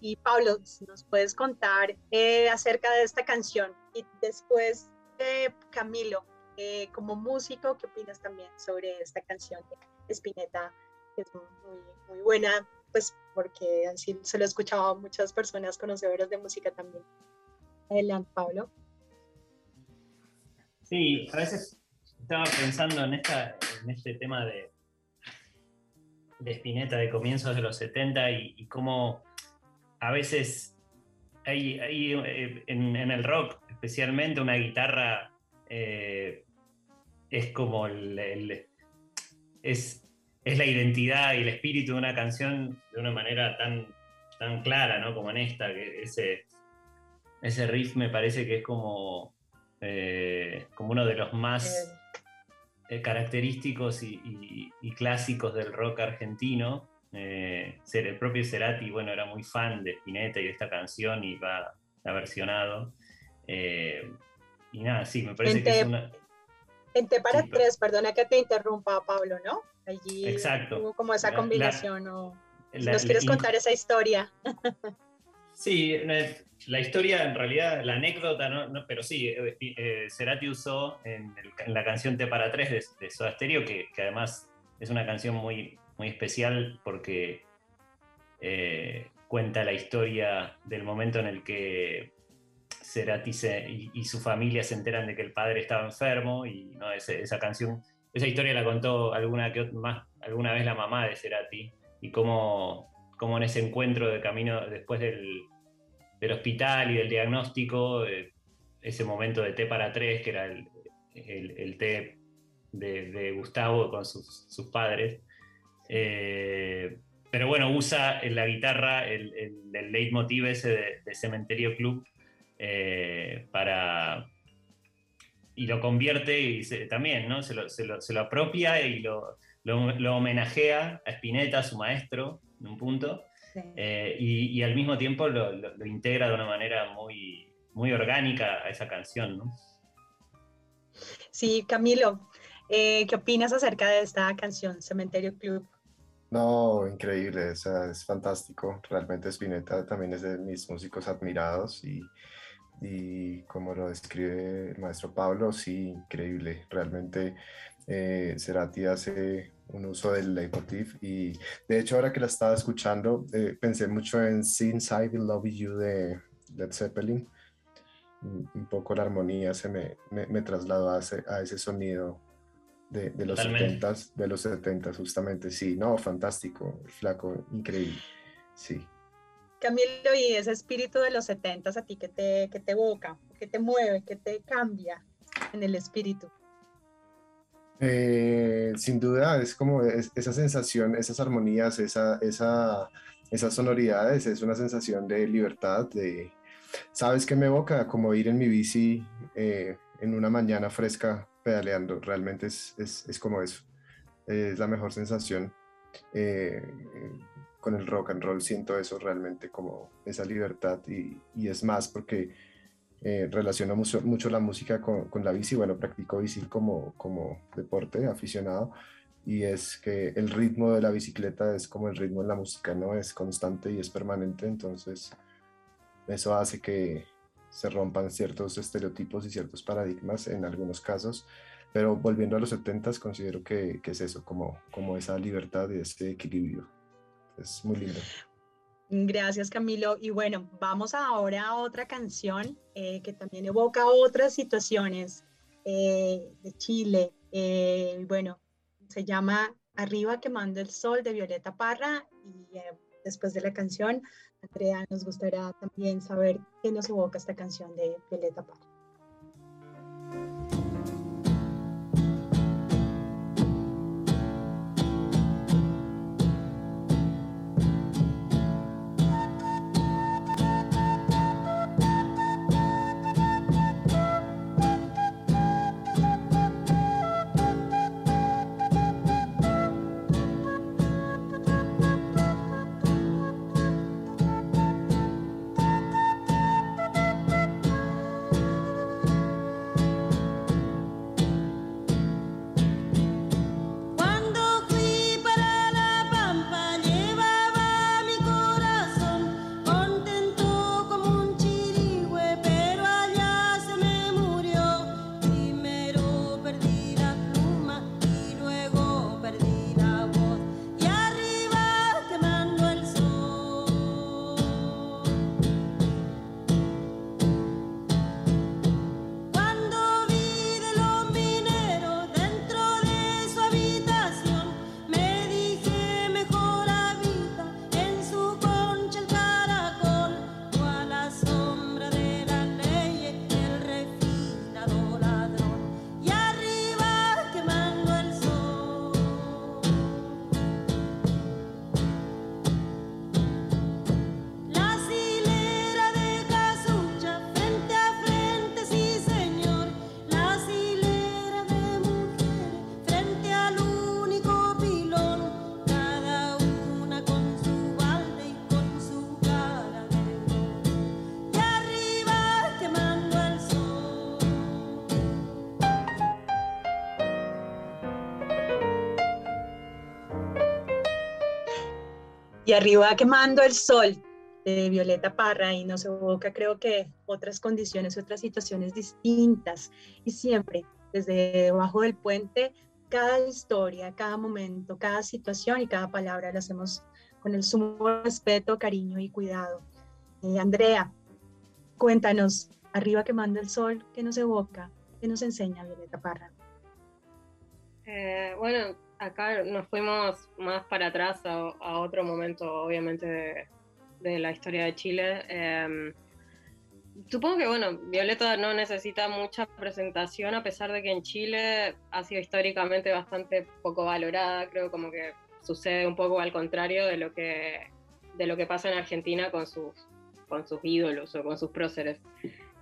Y Pablo, si nos puedes contar eh, acerca de esta canción y después Camilo, eh, como músico, ¿qué opinas también sobre esta canción de Spinetta? Que es muy, buena, pues porque así se lo he escuchado a muchas personas conocedoras de música también. Adelante, Pablo. Sí, a veces estaba pensando en, este tema de, de Spinetta de comienzos de los 70 y, cómo a veces hay, hay en, en, el rock especialmente una guitarra eh, es como el, el, es, es la identidad y el espíritu de una canción de una manera tan, tan clara, ¿no? Como en esta, que ese, ese riff me parece que es como, eh, como uno de los más eh, característicos y, y, y, clásicos del rock argentino. Eh, el propio Cerati, bueno, era muy fan de Spinetta y de esta canción y va, la versionado. Eh, y nada, sí, me parece en que te, es una... En T para Sí, tres, perdona que te interrumpa, Pablo, ¿no? Allí Exacto. hubo como esa La- combinación. o, si la- nos quieres la- contar esa historia. Sí, la historia, en realidad, la anécdota, no, no, pero sí, eh, eh, Cerati usó en, el- en la canción T para tres de, de Soda Stereo, que, que además es una canción muy, muy especial porque eh, cuenta la historia del momento en el que Cerati se- y, y su familia se enteran de que el padre estaba enfermo y ¿no? Ese- esa canción, esa historia la contó alguna, que, más, alguna vez la mamá de Cerati y cómo, cómo en ese encuentro de camino después del, del hospital y del diagnóstico, eh, ese momento de té para tres, que era el, el- el té de, de Gustavo con sus, sus padres. Eh, pero bueno, usa en la guitarra el, el leitmotiv ese de, de Cementerio Club eh, para... Y lo convierte y se- también, ¿no? Se lo, se lo- se lo apropia y lo, lo, lo homenajea a Spinetta, su maestro, en un punto, eh, y, y al mismo tiempo lo, lo- lo integra de una manera muy, muy orgánica a esa canción, ¿no? Sí, Camilo, eh, ¿qué opinas acerca de esta canción, Cementerio Club? No, increíble, o sea, es fantástico. Realmente Spinetta también es de mis músicos admirados y, y como lo describe el maestro Pablo, sí, increíble. Realmente eh, Cerati hace un uso del leitmotiv y de hecho ahora que la estaba escuchando eh, pensé mucho en Since I Will Love You de Led Zeppelin. Un poco la armonía se me, me, me trasladó a ese, a ese sonido de, de los Totalmente. 70s, de los 70 justamente, sí, no, fantástico, flaco, increíble, sí. Camilo, y ese espíritu de los setentas, ¿a ti qué te, qué te evoca? ¿Qué te mueve? ¿Qué te cambia en el espíritu? Eh, sin duda, es como es- esa sensación, esas armonías, esa, esa, esas sonoridades, es una sensación de libertad, de, ¿sabes qué me evoca? Como ir en mi bici eh, en una mañana fresca pedaleando, realmente es, es, es como eso, es la mejor sensación. Eh, con el rock and roll siento eso realmente como esa libertad y, y es más porque eh, relaciono mucho, mucho la música con, con la bici, bueno, practico bici como, como deporte aficionado y es que el ritmo de la bicicleta es como el ritmo en la música, ¿no? Es constante y es permanente, entonces eso hace que se rompan ciertos estereotipos y ciertos paradigmas en algunos casos, pero volviendo a los 70s considero que, que es eso, como, como esa libertad y ese equilibrio. Es muy lindo. Gracias, Camilo. Y bueno, vamos ahora a otra canción eh, que también evoca otras situaciones eh, de Chile. Eh, bueno, se llama Arriba quemando el sol de Violeta Parra y después de la canción, Andrea, nos gustaría también saber qué nos evoca esta canción de Violeta Parra. Y arriba quemando el sol de Violeta Parra y nos evoca creo que otras condiciones, otras situaciones distintas y siempre desde debajo del puente cada historia, cada momento, cada situación y cada palabra la hacemos con el sumo respeto, cariño y cuidado. Eh, Andrea, cuéntanos, arriba quemando el sol, ¿qué nos evoca? ¿Qué nos enseña Violeta Parra? Eh, bueno, acá nos fuimos más para atrás a, otro momento, obviamente, de, la historia de Chile. Em, supongo que, bueno, Violeta no necesita mucha presentación, a pesar de que en Chile ha sido históricamente bastante poco valorada. Creo como que sucede un poco al contrario de lo que, de lo que pasa en Argentina con sus, con sus ídolos o con sus próceres.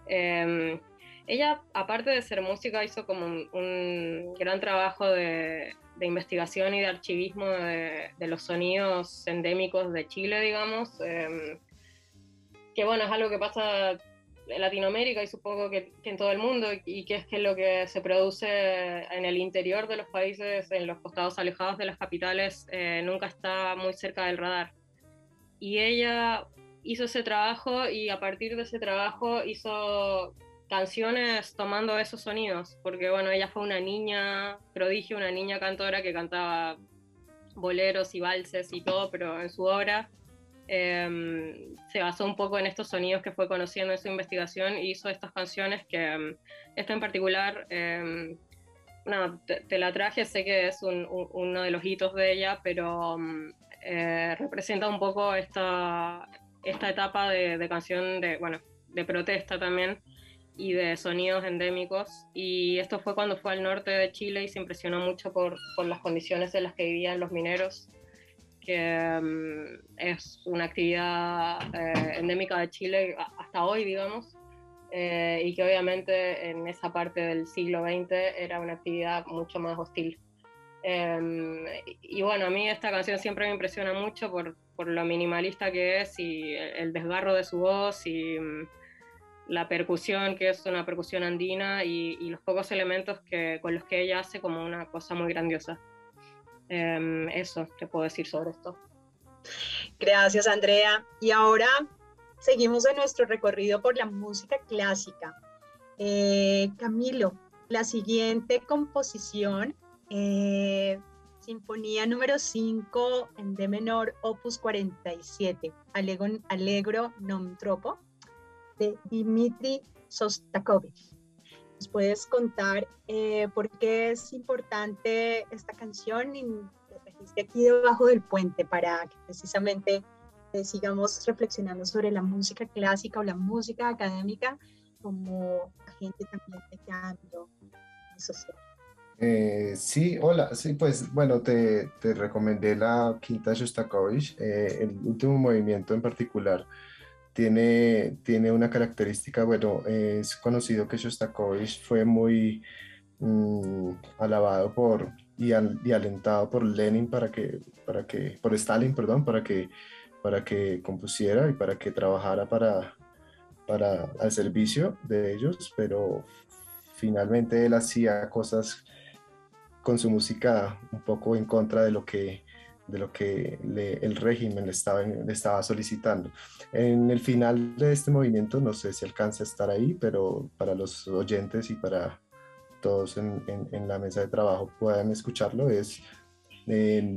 Em, ella, aparte de ser música, hizo como un gran trabajo de, de investigación y de archivismo de, los sonidos endémicos de Chile, digamos, em, que bueno, es algo que pasa en Latinoamérica y supongo que, en todo el mundo, y que es que lo que se produce en el interior de los países, en los costados alejados de las capitales, eh, nunca está muy cerca del radar. Y ella hizo ese trabajo y a partir de ese trabajo hizo canciones tomando esos sonidos, porque bueno, ella fue una niña prodigio, una niña cantora que cantaba boleros y valses y todo, pero en su obra em, se basó un poco en estos sonidos que fue conociendo en su investigación y hizo estas canciones que, em, esta en particular, eh, te, la traje, sé que es uno de los hitos de ella, pero eh, representa un poco esta, esta etapa de, de canción de, bueno, de protesta también, y de sonidos endémicos. Y esto fue cuando fue al norte de Chile y se impresionó mucho por, por las condiciones en las que vivían los mineros, que mm, es una actividad eh, endémica de Chile hasta hoy, digamos, eh, y que obviamente en esa parte del siglo XX era una actividad mucho más hostil. Em, y bueno, a mí esta canción siempre me impresiona mucho por, por lo minimalista que es y el desgarro de su voz y mm, la percusión, que es una percusión andina, y, los pocos elementos que, con los que ella hace como una cosa muy grandiosa. Em, eso te puedo decir sobre esto. Gracias, Andrea. Y ahora seguimos en nuestro recorrido por la música clásica. Eh, Camilo, la siguiente composición, eh, Sinfonía número 5 en D menor, opus 47, Allegro, Allegro non troppo, de Dmitri Sostakovich. ¿Nos puedes contar eh, por qué es importante esta canción y desde esté aquí debajo del puente para que precisamente eh, sigamos reflexionando sobre la música clásica o la música académica como agente también de cambio social. Eh, sí, hola, sí, pues bueno, te, te recomendé la quinta Shostakovich, eh, el último movimiento en particular tiene, tiene una característica, bueno, es conocido que Shostakovich fue muy mm, alabado por y, y, alentado por Lenin para que, para que, por Stalin, perdón, para que, para que compusiera y para que trabajara para, para al servicio de ellos, pero finalmente él hacía cosas con su música un poco en contra de lo que, de lo que el régimen le estaba, le estaba solicitando. En el final de este movimiento, no sé si alcanza a estar ahí, pero para los oyentes y para todos en, en, la mesa de trabajo puedan escucharlo, es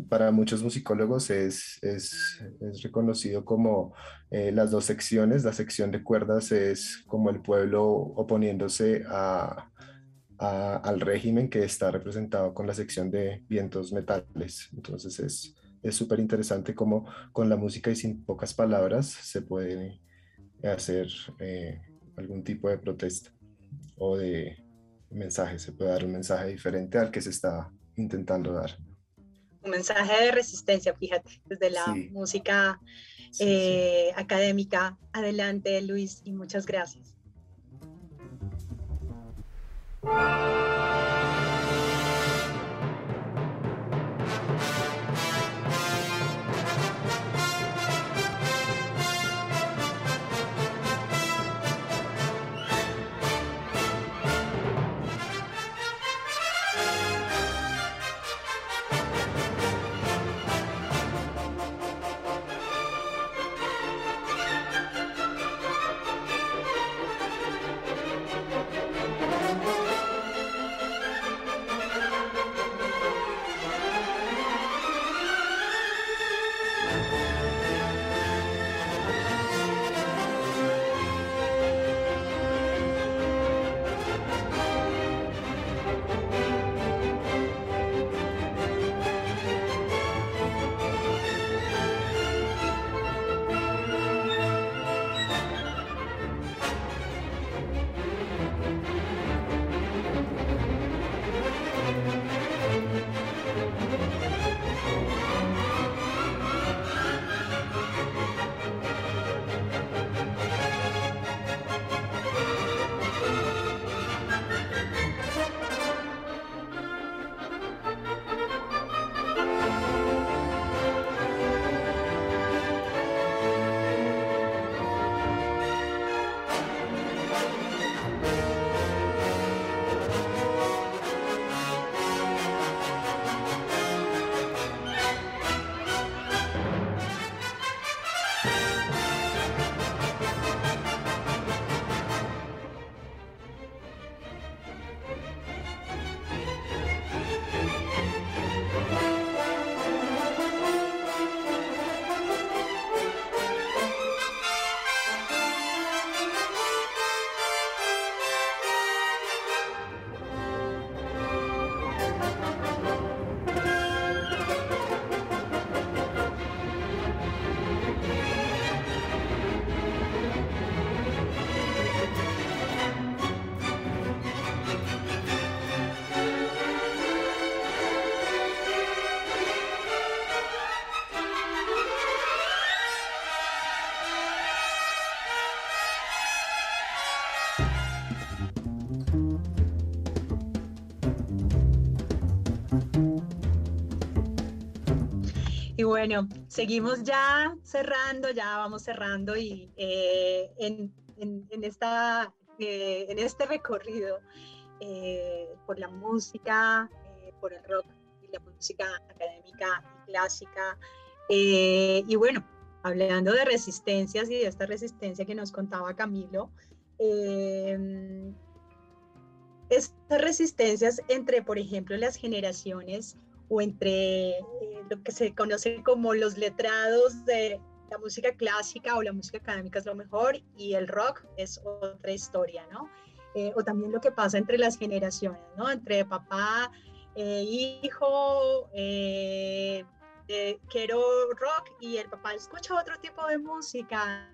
para muchos musicólogos es, es, es reconocido como eh, las dos secciones. La sección de cuerdas es como el pueblo oponiéndose a, al régimen que está representado con la sección de vientos metales. Entonces es súper interesante cómo con la música y sin pocas palabras se puede hacer eh, algún tipo de protesta o de mensaje, se puede dar un mensaje diferente al que se está intentando dar. Un mensaje de resistencia, fíjate, desde la música eh, académica. Adelante, Luis, y muchas gracias. Bueno, seguimos ya cerrando, ya vamos cerrando y eh, en, en, esta, eh, en este recorrido eh, por la música, por el rock y la música académica y clásica. y bueno, hablando de resistencias y de esta resistencia que nos contaba Camilo, estas resistencias entre, por ejemplo, las generaciones o entre eh, lo que se conoce como los letrados de la música clásica o la música académica es lo mejor y el rock es otra historia, ¿no? Eh, o también lo que pasa entre las generaciones, ¿no? Entre papá, e hijo, eh, quiero rock y el papá escucha otro tipo de música.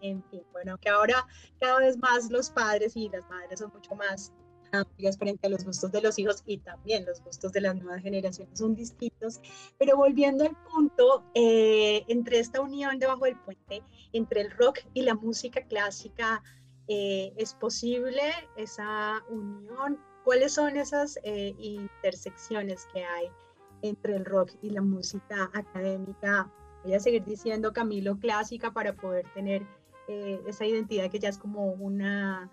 En fin, bueno, que ahora cada vez más los padres y las madres son mucho más amplias frente a los gustos de los hijos y también los gustos de las nuevas generaciones son distintos. Pero volviendo al punto, eh, entre esta unión debajo del puente, entre el rock y la música clásica, eh, ¿es posible esa unión? ¿Cuáles son esas eh, intersecciones que hay entre el rock y la música académica? Voy a seguir diciendo Camilo clásica para poder tener esa identidad que ya es como una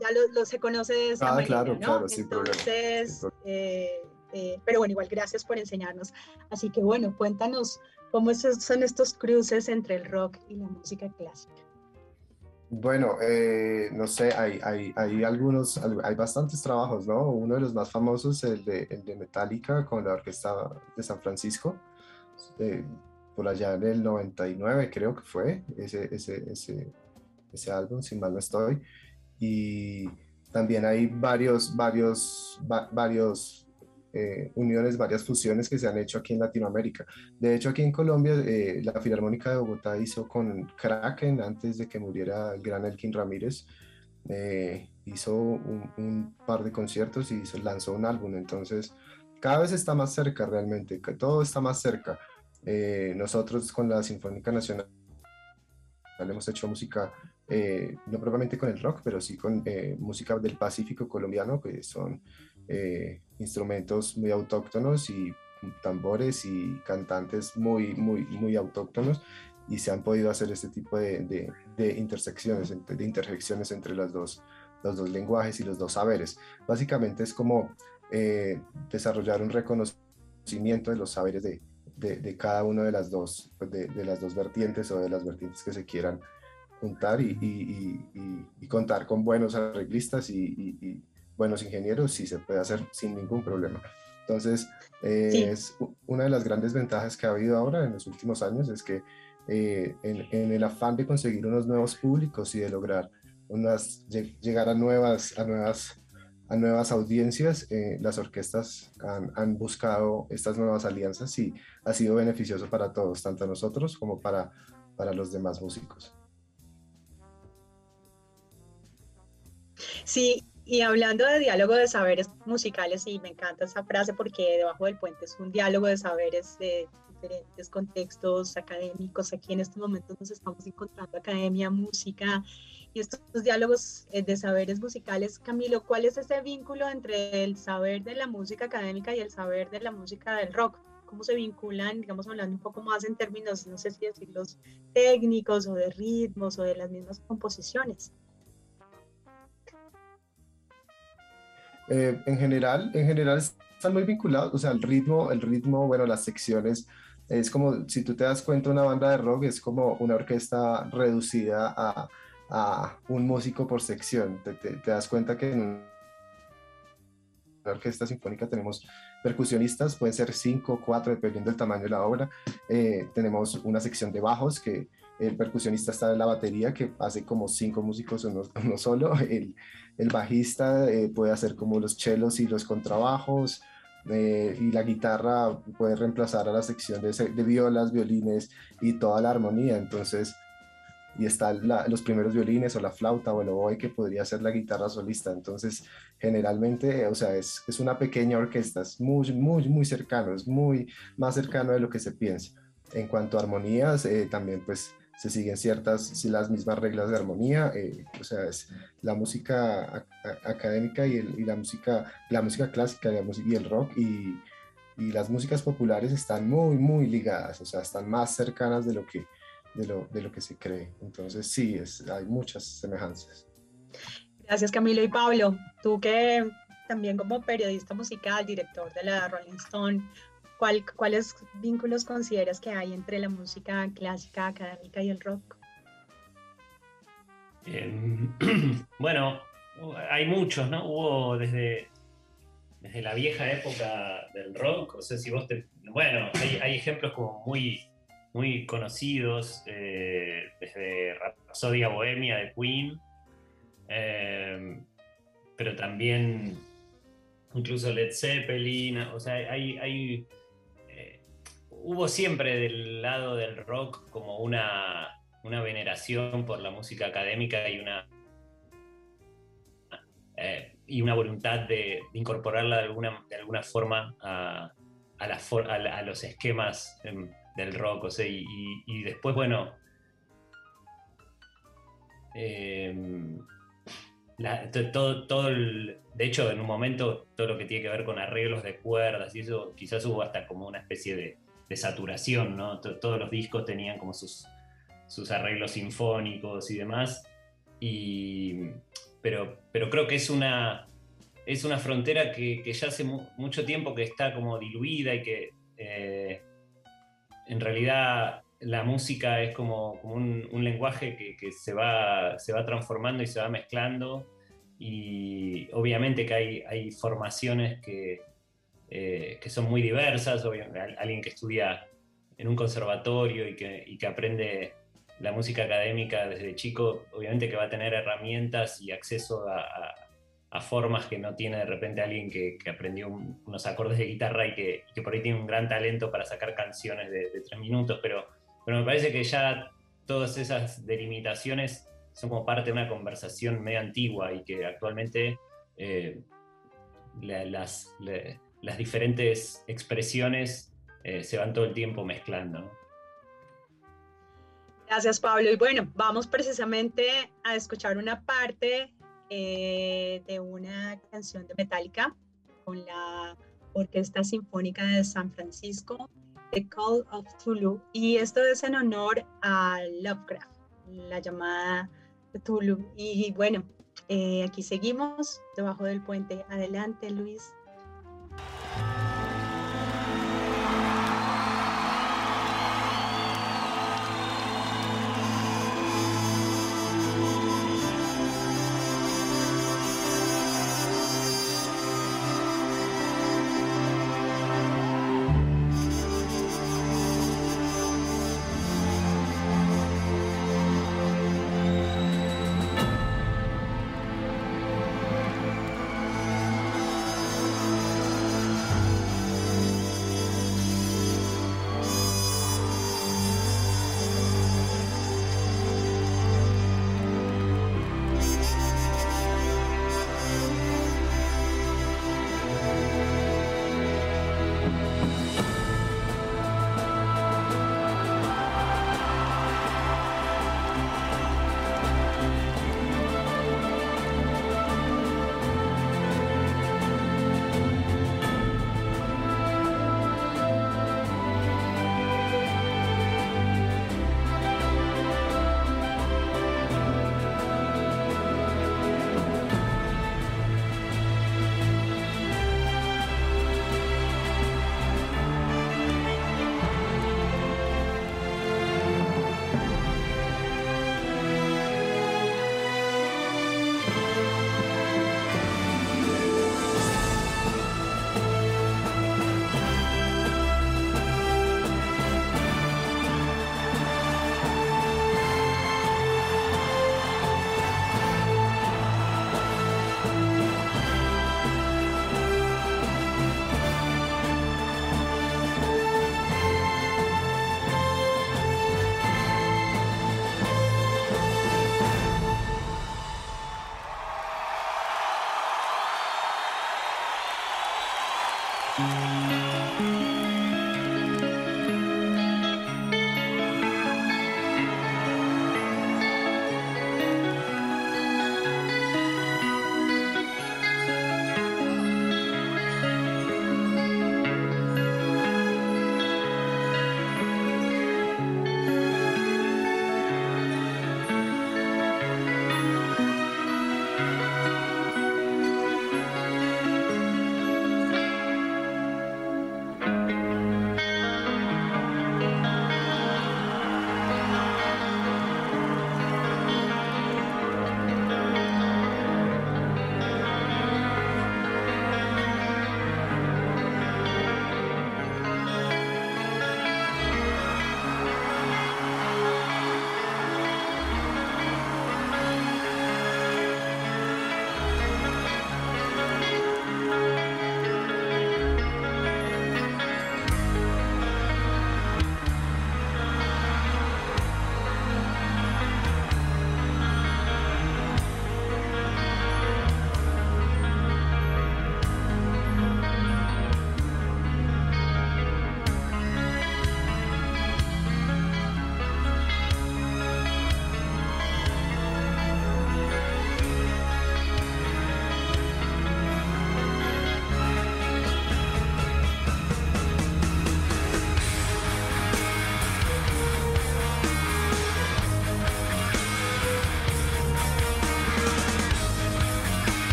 ya lo, se conoce de ah, manera, claro, ¿no? claro, sin Entonces, eh, eh, pero bueno, igual gracias por enseñarnos. Así que bueno, cuéntanos cómo son estos cruces entre el rock y la música clásica. Bueno, eh, no sé, hay, hay, hay, algunos, hay bastantes trabajos, ¿no? Uno de los más famosos, el de, el de Metallica con la Orquesta de San Francisco, por allá en el 99 creo que fue ese, ese, ese, ese álbum, si mal no estoy y también hay varios, varios, varios eh, uniones, varias fusiones que se han hecho aquí en Latinoamérica. De hecho, aquí en Colombia, eh, la Filarmónica de Bogotá hizo con Kraken, antes de que muriera el gran Elkin Ramírez, eh, hizo un, par de conciertos y lanzó un álbum. Entonces, cada vez está más cerca realmente, todo está más cerca. nosotros con la Sinfónica Nacional hemos hecho música eh, no propiamente con el rock, pero sí con eh, música del Pacífico colombiano, que son eh, instrumentos muy autóctonos y tambores y cantantes muy, muy, muy autóctonos y se han podido hacer este tipo de, de, intersecciones, de interjecciones entre los dos, los dos lenguajes y los dos saberes. Básicamente es como desarrollar un reconocimiento de los saberes de, de, cada una de las dos, de, de, las dos vertientes o de las vertientes que se quieran juntar y, y, contar con buenos arreglistas y, buenos ingenieros, sí se puede hacer sin ningún problema. Entonces, eh, es una de las grandes ventajas que ha habido ahora en los últimos años, es que eh, en, el afán de conseguir unos nuevos públicos y de lograr unas, llegar a nuevas, a nuevas, a nuevas audiencias, eh, las orquestas han, han, buscado estas nuevas alianzas y ha sido beneficioso para todos, tanto nosotros como para, para los demás músicos. Sí, y hablando de diálogo de saberes musicales, y me encanta esa frase porque debajo del puente es un diálogo de saberes de diferentes contextos académicos. Aquí en estos momentos nos estamos encontrando academia, música y estos diálogos eh, de saberes musicales. Camilo, ¿cuál es ese vínculo entre el saber de la música académica y el saber de la música del rock? ¿Cómo se vinculan, digamos, hablando un poco más en términos, no sé si decirlos técnicos o de ritmos o de las mismas composiciones? Eh, en general, en general están muy vinculados, o sea, el ritmo, el ritmo, bueno, las secciones, es como, si tú te das cuenta, una banda de rock es como una orquesta reducida a, a un músico por sección. Te, te, das cuenta que en una orquesta sinfónica tenemos percusionistas, pueden ser cinco, cuatro, dependiendo del tamaño de la obra. Eh, tenemos una sección de bajos que el percusionista está en la batería, que hace como cinco músicos uno, uno solo. El, el bajista eh, puede hacer como los chelos y los contrabajos, eh, y la guitarra puede reemplazar a la sección de, violas, violines y toda la armonía. Entonces, y están los primeros violines o la flauta o el oboe que podría ser la guitarra solista. Entonces, generalmente, o sea, es, es una pequeña orquesta, es muy, muy, muy cercano, es muy más cercano de lo que se piensa. En cuanto a armonías, eh, también pues se siguen ciertas, si las mismas reglas de armonía, eh, o sea, es la música académica y, el, y, la, música, la música clásica y, el rock y, y, las músicas populares están muy, muy ligadas, o sea, están más cercanas de lo que, de lo, de lo que se cree. Entonces, sí, es, hay muchas semejanzas. Gracias, Camilo y Pablo. Tú que también como periodista musical, director de la Rolling Stone, ¿cuáles vínculos consideras que hay entre la música clásica, académica y el rock? Bueno, hay muchos, ¿no? Hubo desde, desde la vieja época del rock, o sea, si vos te... Bueno, hay, ejemplos como muy, muy conocidos, eh, desde Rapsodia Bohemia de Queen, em, pero también incluso Led Zeppelin, o sea, hay, hay hubo siempre del lado del rock como una, una veneración por la música académica y una, eh, y una voluntad de, incorporarla de alguna, de alguna forma a, a, los esquemas em, del rock. O sea, y, y, después, bueno, em, todo, todo el, de hecho, en un momento, todo lo que tiene que ver con arreglos de cuerdas y eso, quizás hubo hasta como una especie de, de saturación, ¿no? todos los discos tenían como sus, sus arreglos sinfónicos y demás. Y, pero, pero creo que es una, es una frontera que, ya hace mucho tiempo que está como diluida y que eh, en realidad la música es como, un, lenguaje que, se, va, se va transformando y se va mezclando y obviamente que hay, hay formaciones que, eh, que son muy diversas, alguien que estudia en un conservatorio y que, que aprende la música académica desde chico, obviamente que va a tener herramientas y acceso a, a, formas que no tiene de repente alguien que, que aprendió unos acordes de guitarra y que, que, por ahí tiene un gran talento para sacar canciones de, tres minutos, pero, pero me parece que ya todas esas delimitaciones son como parte de una conversación medio antigua y que actualmente eh, las, las diferentes expresiones eh, se van todo el tiempo mezclando. Gracias, Pablo. Y bueno, vamos precisamente a escuchar una parte eh, de una canción de Metallica con la Orquesta Sinfónica de San Francisco, The Call of Tulu. Y esto es en honor a Lovecraft, la llamada Tulu. Y bueno, eh, aquí seguimos debajo del puente. Adelante, Luis.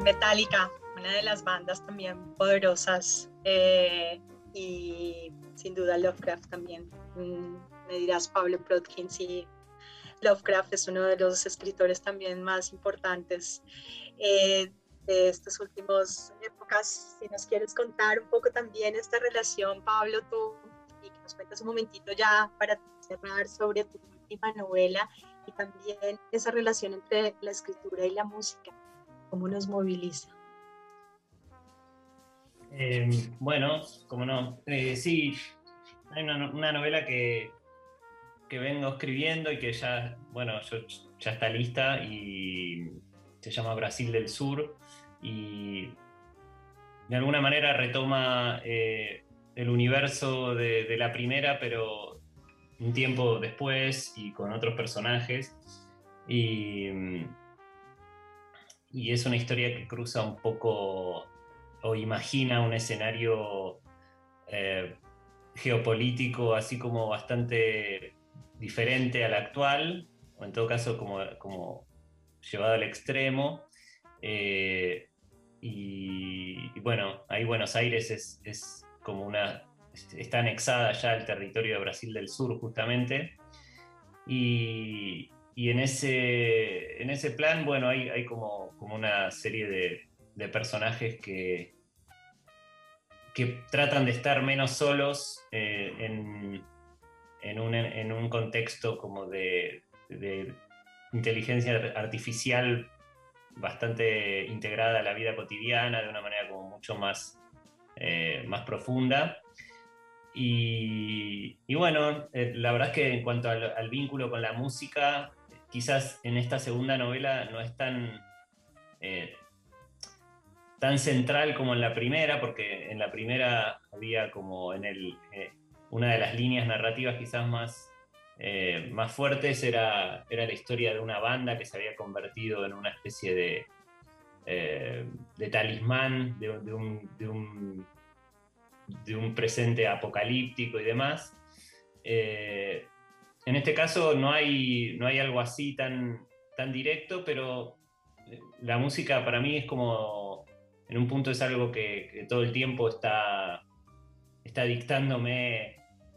Metallica, una de las bandas también poderosas eh, y sin duda Lovecraft también. Mm, me dirás Pablo Plotkin si Lovecraft es uno de los escritores también más importantes eh, de estas últimas épocas. Si nos quieres contar un poco también esta relación, Pablo, tú, y que nos cuentas un momentito ya para cerrar sobre tu última novela y también esa relación entre la escritura y la música, cómo nos moviliza. Eh, bueno, como no. Eh, sí, hay una, novela que, que, vengo escribiendo y que ya, bueno, ya está lista y se llama Brasil del Sur y de alguna manera retoma eh, el universo de, de, la primera, pero un tiempo después y con otros personajes. Y, y es una historia que cruza un poco o imagina un escenario eh, geopolítico así como bastante diferente al actual, o en todo caso como, como llevado al extremo. Eh, y, y, bueno, ahí Buenos Aires es, es, como una. está anexada ya al territorio de Brasil del Sur, justamente. Y, y en, ese, en ese plan, bueno, hay, hay como, como una serie de, de personajes que, que tratan de estar menos solos eh, en, en, un, en, un, contexto como de, de, inteligencia artificial bastante integrada a la vida cotidiana de una manera como mucho más, eh, más profunda. Y, y bueno, eh, la verdad es que en cuanto al, al, vínculo con la música, quizás en esta segunda novela no es tan, eh, tan central como en la primera, porque en la primera había como en el, eh, una de las líneas narrativas quizás más, eh, más fuertes era, era la historia de una banda que se había convertido en una especie de, de talismán, de, un, de, un, de, un, presente apocalíptico y demás. En este caso no hay, no hay algo así tan, tan directo, pero la música para mí es como en un punto es algo que, todo el tiempo está, está dictándome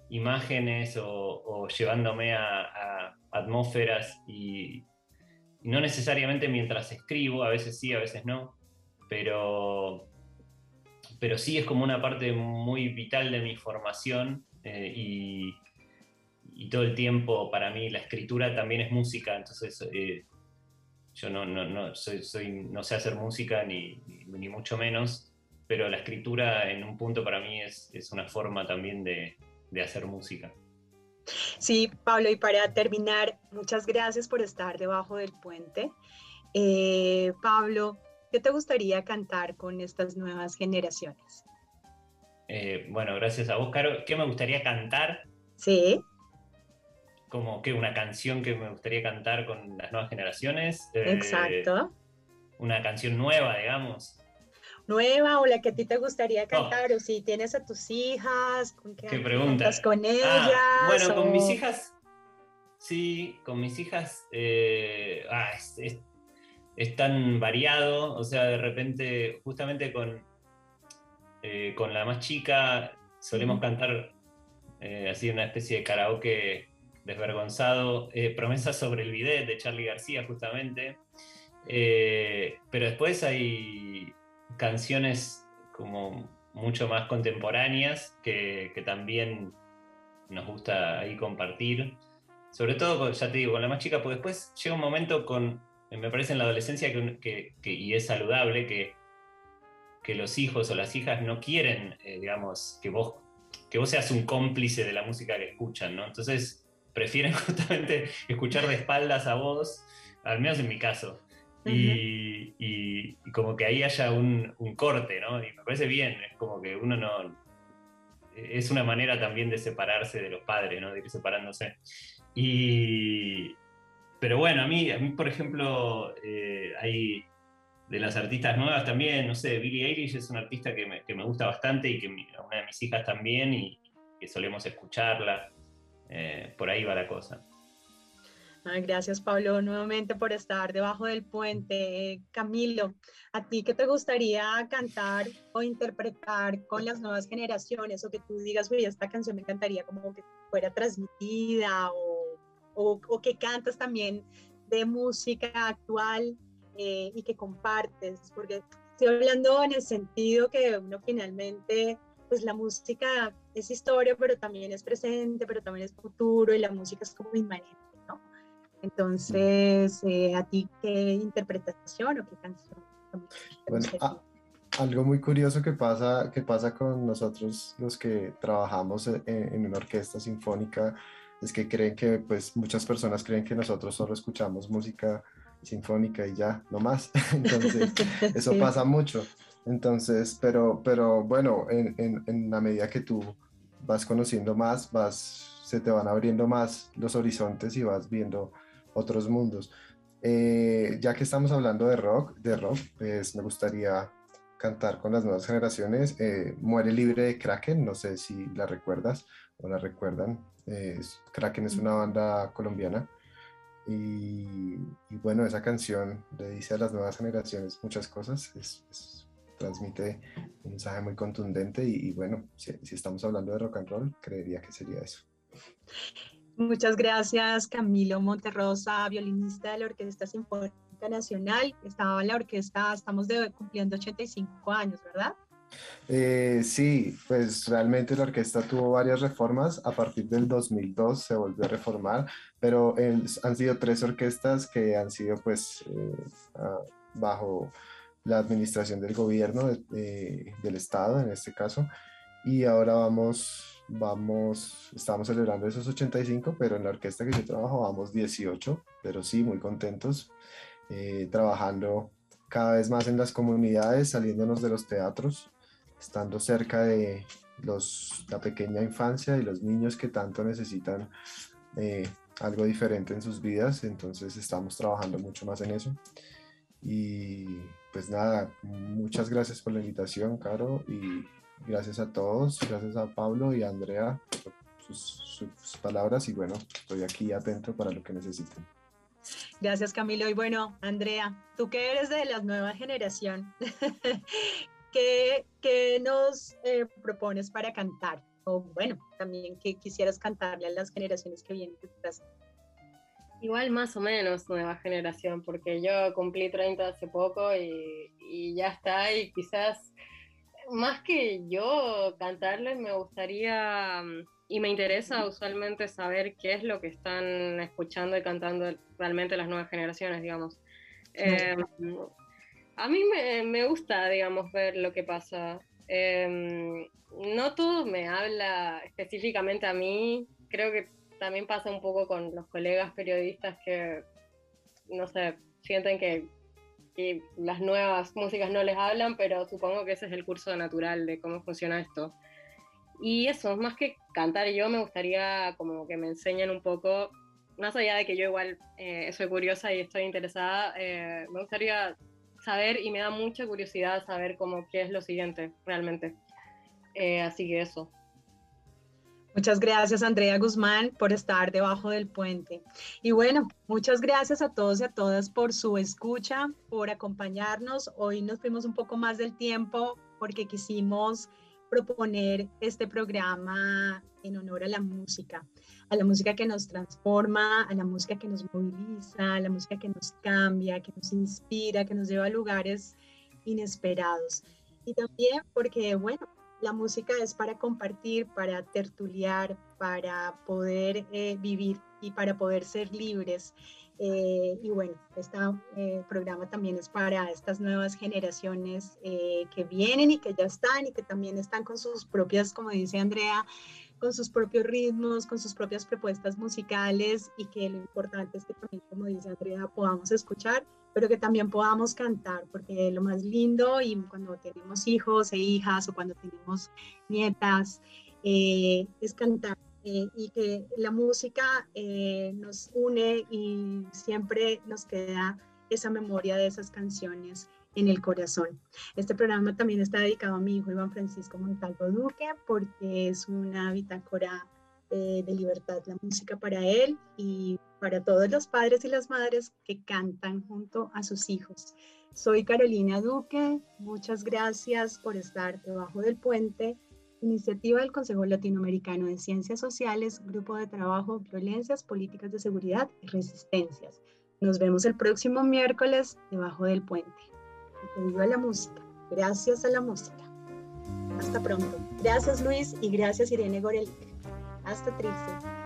imágenes o, llevándome a, atmósferas y, y, no necesariamente mientras escribo, a veces sí, a veces no, pero, pero sí es como una parte muy vital de mi formación eh, y, y, todo el tiempo para mí la escritura también es música, entonces eh, yo no, no, no, soy, soy, no sé hacer música ni, ni, ni, mucho menos, pero la escritura en un punto para mí es, es una forma también de, de, hacer música. Sí, Pablo, y para terminar, muchas gracias por estar debajo del puente. Eh, Pablo, ¿qué te gustaría cantar con estas nuevas generaciones? Eh, bueno, gracias a vos, Caro. ¿Qué me gustaría cantar? Sí como que una canción que me gustaría cantar con las nuevas generaciones. Exacto. Eh, una canción nueva, digamos. Nueva o la que a ti te gustaría cantar, oh. o si tienes a tus hijas, ¿con qué, ¿Qué preguntas? con ellas? Ah, bueno, o... con mis hijas, sí, con mis hijas, eh, ah, es, es, es, tan variado, o sea, de repente, justamente con, eh, con la más chica, solemos cantar eh, así una especie de karaoke desvergonzado, eh, Promesas sobre el bidet de Charlie García justamente, eh, pero después hay canciones como mucho más contemporáneas que, que, también nos gusta ahí compartir, sobre todo, con, ya te digo, con la más chica, porque después llega un momento con, me parece en la adolescencia, que, que, que y es saludable, que, que los hijos o las hijas no quieren, eh, digamos, que vos, que vos seas un cómplice de la música que escuchan, ¿no? Entonces prefieren justamente escuchar de espaldas a vos, al menos en mi caso. Uh -huh. y, y, y, como que ahí haya un, un, corte, ¿no? Y me parece bien, es como que uno no... Es una manera también de separarse de los padres, ¿no? De ir separándose. Y... Pero bueno, a mí, a mí por ejemplo, eh, hay de las artistas nuevas también, no sé, Billie Eilish es una artista que me, que me gusta bastante y que mi, una de mis hijas también y que solemos escucharla. Eh, por ahí va la cosa. gracias Pablo nuevamente por estar debajo del puente. Camilo, ¿a ti qué te gustaría cantar o interpretar con las nuevas generaciones? O que tú digas, oye, esta canción me encantaría como que fuera transmitida o, o, que cantas también de música actual eh, y que compartes, porque estoy hablando en el sentido que uno finalmente, pues la música es historia, pero también es presente, pero también es futuro y la música es como inmanente entonces, eh, ¿a ti qué interpretación o qué canción? Bueno, algo muy curioso que pasa, que pasa con nosotros los que trabajamos en, en, una orquesta sinfónica es que creen que, pues muchas personas creen que nosotros solo escuchamos música sinfónica y ya, no más. Entonces, eso pasa mucho. Entonces, pero, pero bueno, en, en, en la medida que tú vas conociendo más, vas, se te van abriendo más los horizontes y vas viendo otros mundos. Eh, ya que estamos hablando de rock, de rock, pues me gustaría cantar con las nuevas generaciones. Eh, Muere libre de Kraken, no sé si la recuerdas o la recuerdan. Kraken es una banda colombiana. Y, bueno, esa canción le dice a las nuevas generaciones muchas cosas, transmite un mensaje muy contundente y, bueno, si, si estamos hablando de rock and roll, creería que sería eso. Muchas gracias, Camilo Monterrosa, violinista de la Orquesta Sinfónica Nacional. Estaba en la orquesta, estamos cumpliendo 85 años, ¿verdad? Eh, sí, pues realmente la orquesta tuvo varias reformas. A partir del 2002 se volvió a reformar, pero han sido tres orquestas que han sido pues eh, bajo la administración del gobierno del estado en este caso. Y ahora vamos vamos, estamos celebrando esos 85, pero en la orquesta que yo trabajo vamos 18, pero sí, muy contentos, eh, trabajando cada vez más en las comunidades, saliéndonos de los teatros, estando cerca de los, la pequeña infancia y los niños que tanto necesitan eh, algo diferente en sus vidas, entonces estamos trabajando mucho más en eso. Y pues nada, muchas gracias por la invitación, Caro, y Gracias a todos, gracias a Pablo y a Andrea por sus, palabras y bueno, estoy aquí atento para lo que necesiten. Gracias Camilo y bueno, Andrea, tú que eres de la nueva generación, ¿qué, qué, nos eh, propones para cantar? O bueno, también que quisieras cantarle a las generaciones que vienen detrás. Igual más o menos nueva generación, porque yo cumplí 30 hace poco y, y ya está, y quizás más que yo cantarles, me gustaría mm, y me interesa usualmente saber qué es lo que están escuchando y cantando realmente las nuevas generaciones, digamos. Em, a mí me, gusta, digamos, ver lo que pasa. Em, no todo me habla específicamente a mí, creo que también pasa un poco con los colegas periodistas que, no sé, sienten que y las nuevas músicas no les hablan, pero supongo que ese es el curso natural de cómo funciona esto. Y eso, más que cantar yo, me gustaría como que me enseñen un poco, más allá de que yo igual eh, soy curiosa y estoy interesada, eh, me gustaría saber y me da mucha curiosidad saber cómo qué es lo siguiente realmente. Eh, así que eso. Muchas gracias, Andrea Guzmán, por estar debajo del puente. Y bueno, muchas gracias a todos y a todas por su escucha, por acompañarnos. Hoy nos fuimos un poco más del tiempo porque quisimos proponer este programa en honor a la música, a la música que nos transforma, a la música que nos moviliza, a la música que nos cambia, que nos inspira, que nos lleva a lugares inesperados. Y también porque, bueno, la música es para compartir, para tertuliar, para poder eh, vivir y para poder ser libres. Eh, y bueno, este programa también es para estas nuevas generaciones que vienen y que ya están y que también están con sus propias, como dice Andrea, con sus propios ritmos, con sus propias propuestas musicales y que lo importante es que también, como dice Andrea, podamos escuchar pero que también podamos cantar, porque lo más lindo y cuando tenemos hijos e hijas o cuando tenemos nietas eh, es cantar eh, y que la música eh, nos une y siempre nos queda esa memoria de esas canciones en el corazón. Este programa también está dedicado a mi hijo Iván Francisco Montalvo Duque porque es una bitácora de libertad, la música para él y para todos los padres y las madres que cantan junto a sus hijos. Soy Carolina Duque, muchas gracias por estar debajo del puente. Iniciativa del Consejo Latinoamericano de Ciencias Sociales, Grupo de Trabajo, Violencias, Políticas de Seguridad y Resistencias. Nos vemos el próximo miércoles debajo del puente. Que viva la música. Gracias a la música. Hasta pronto. Gracias Luis y gracias Irene Gorel. Hasta Trilce.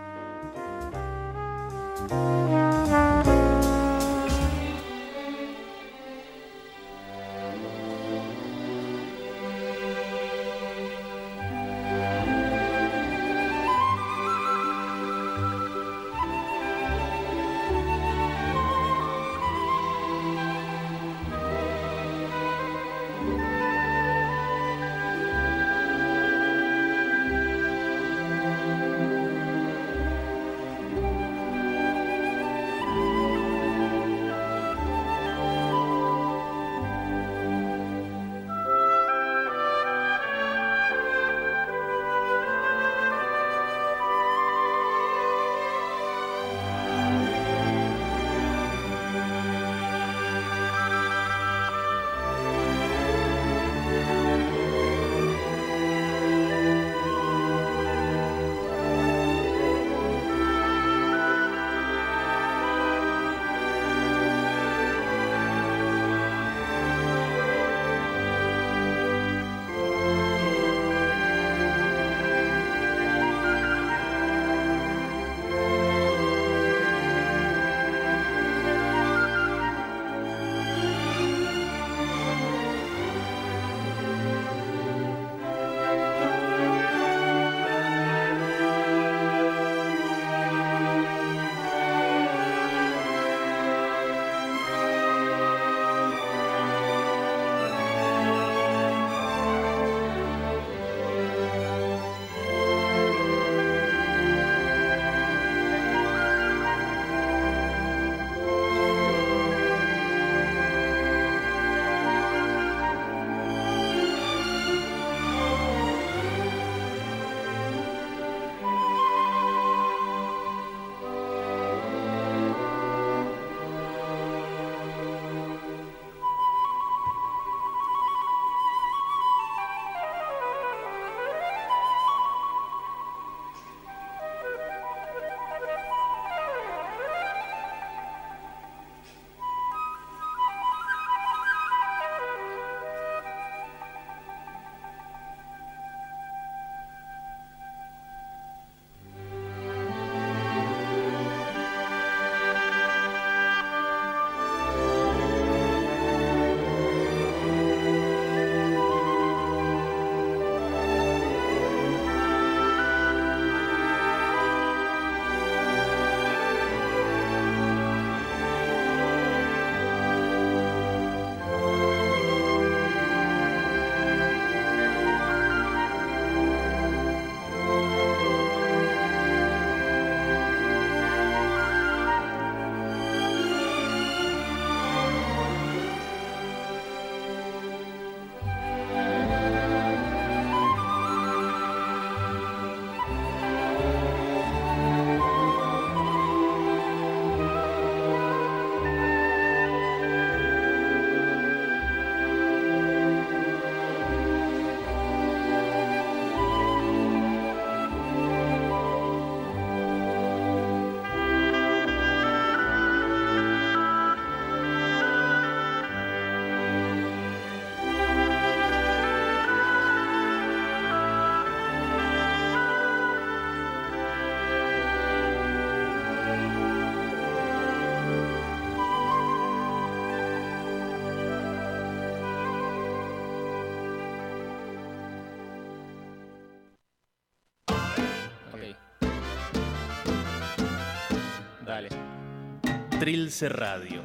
Trilce Radio.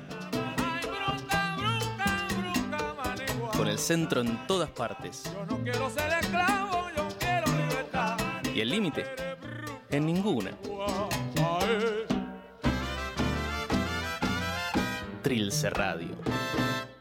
Con el centro en todas partes. Y el límite en ninguna. Trilce Radio.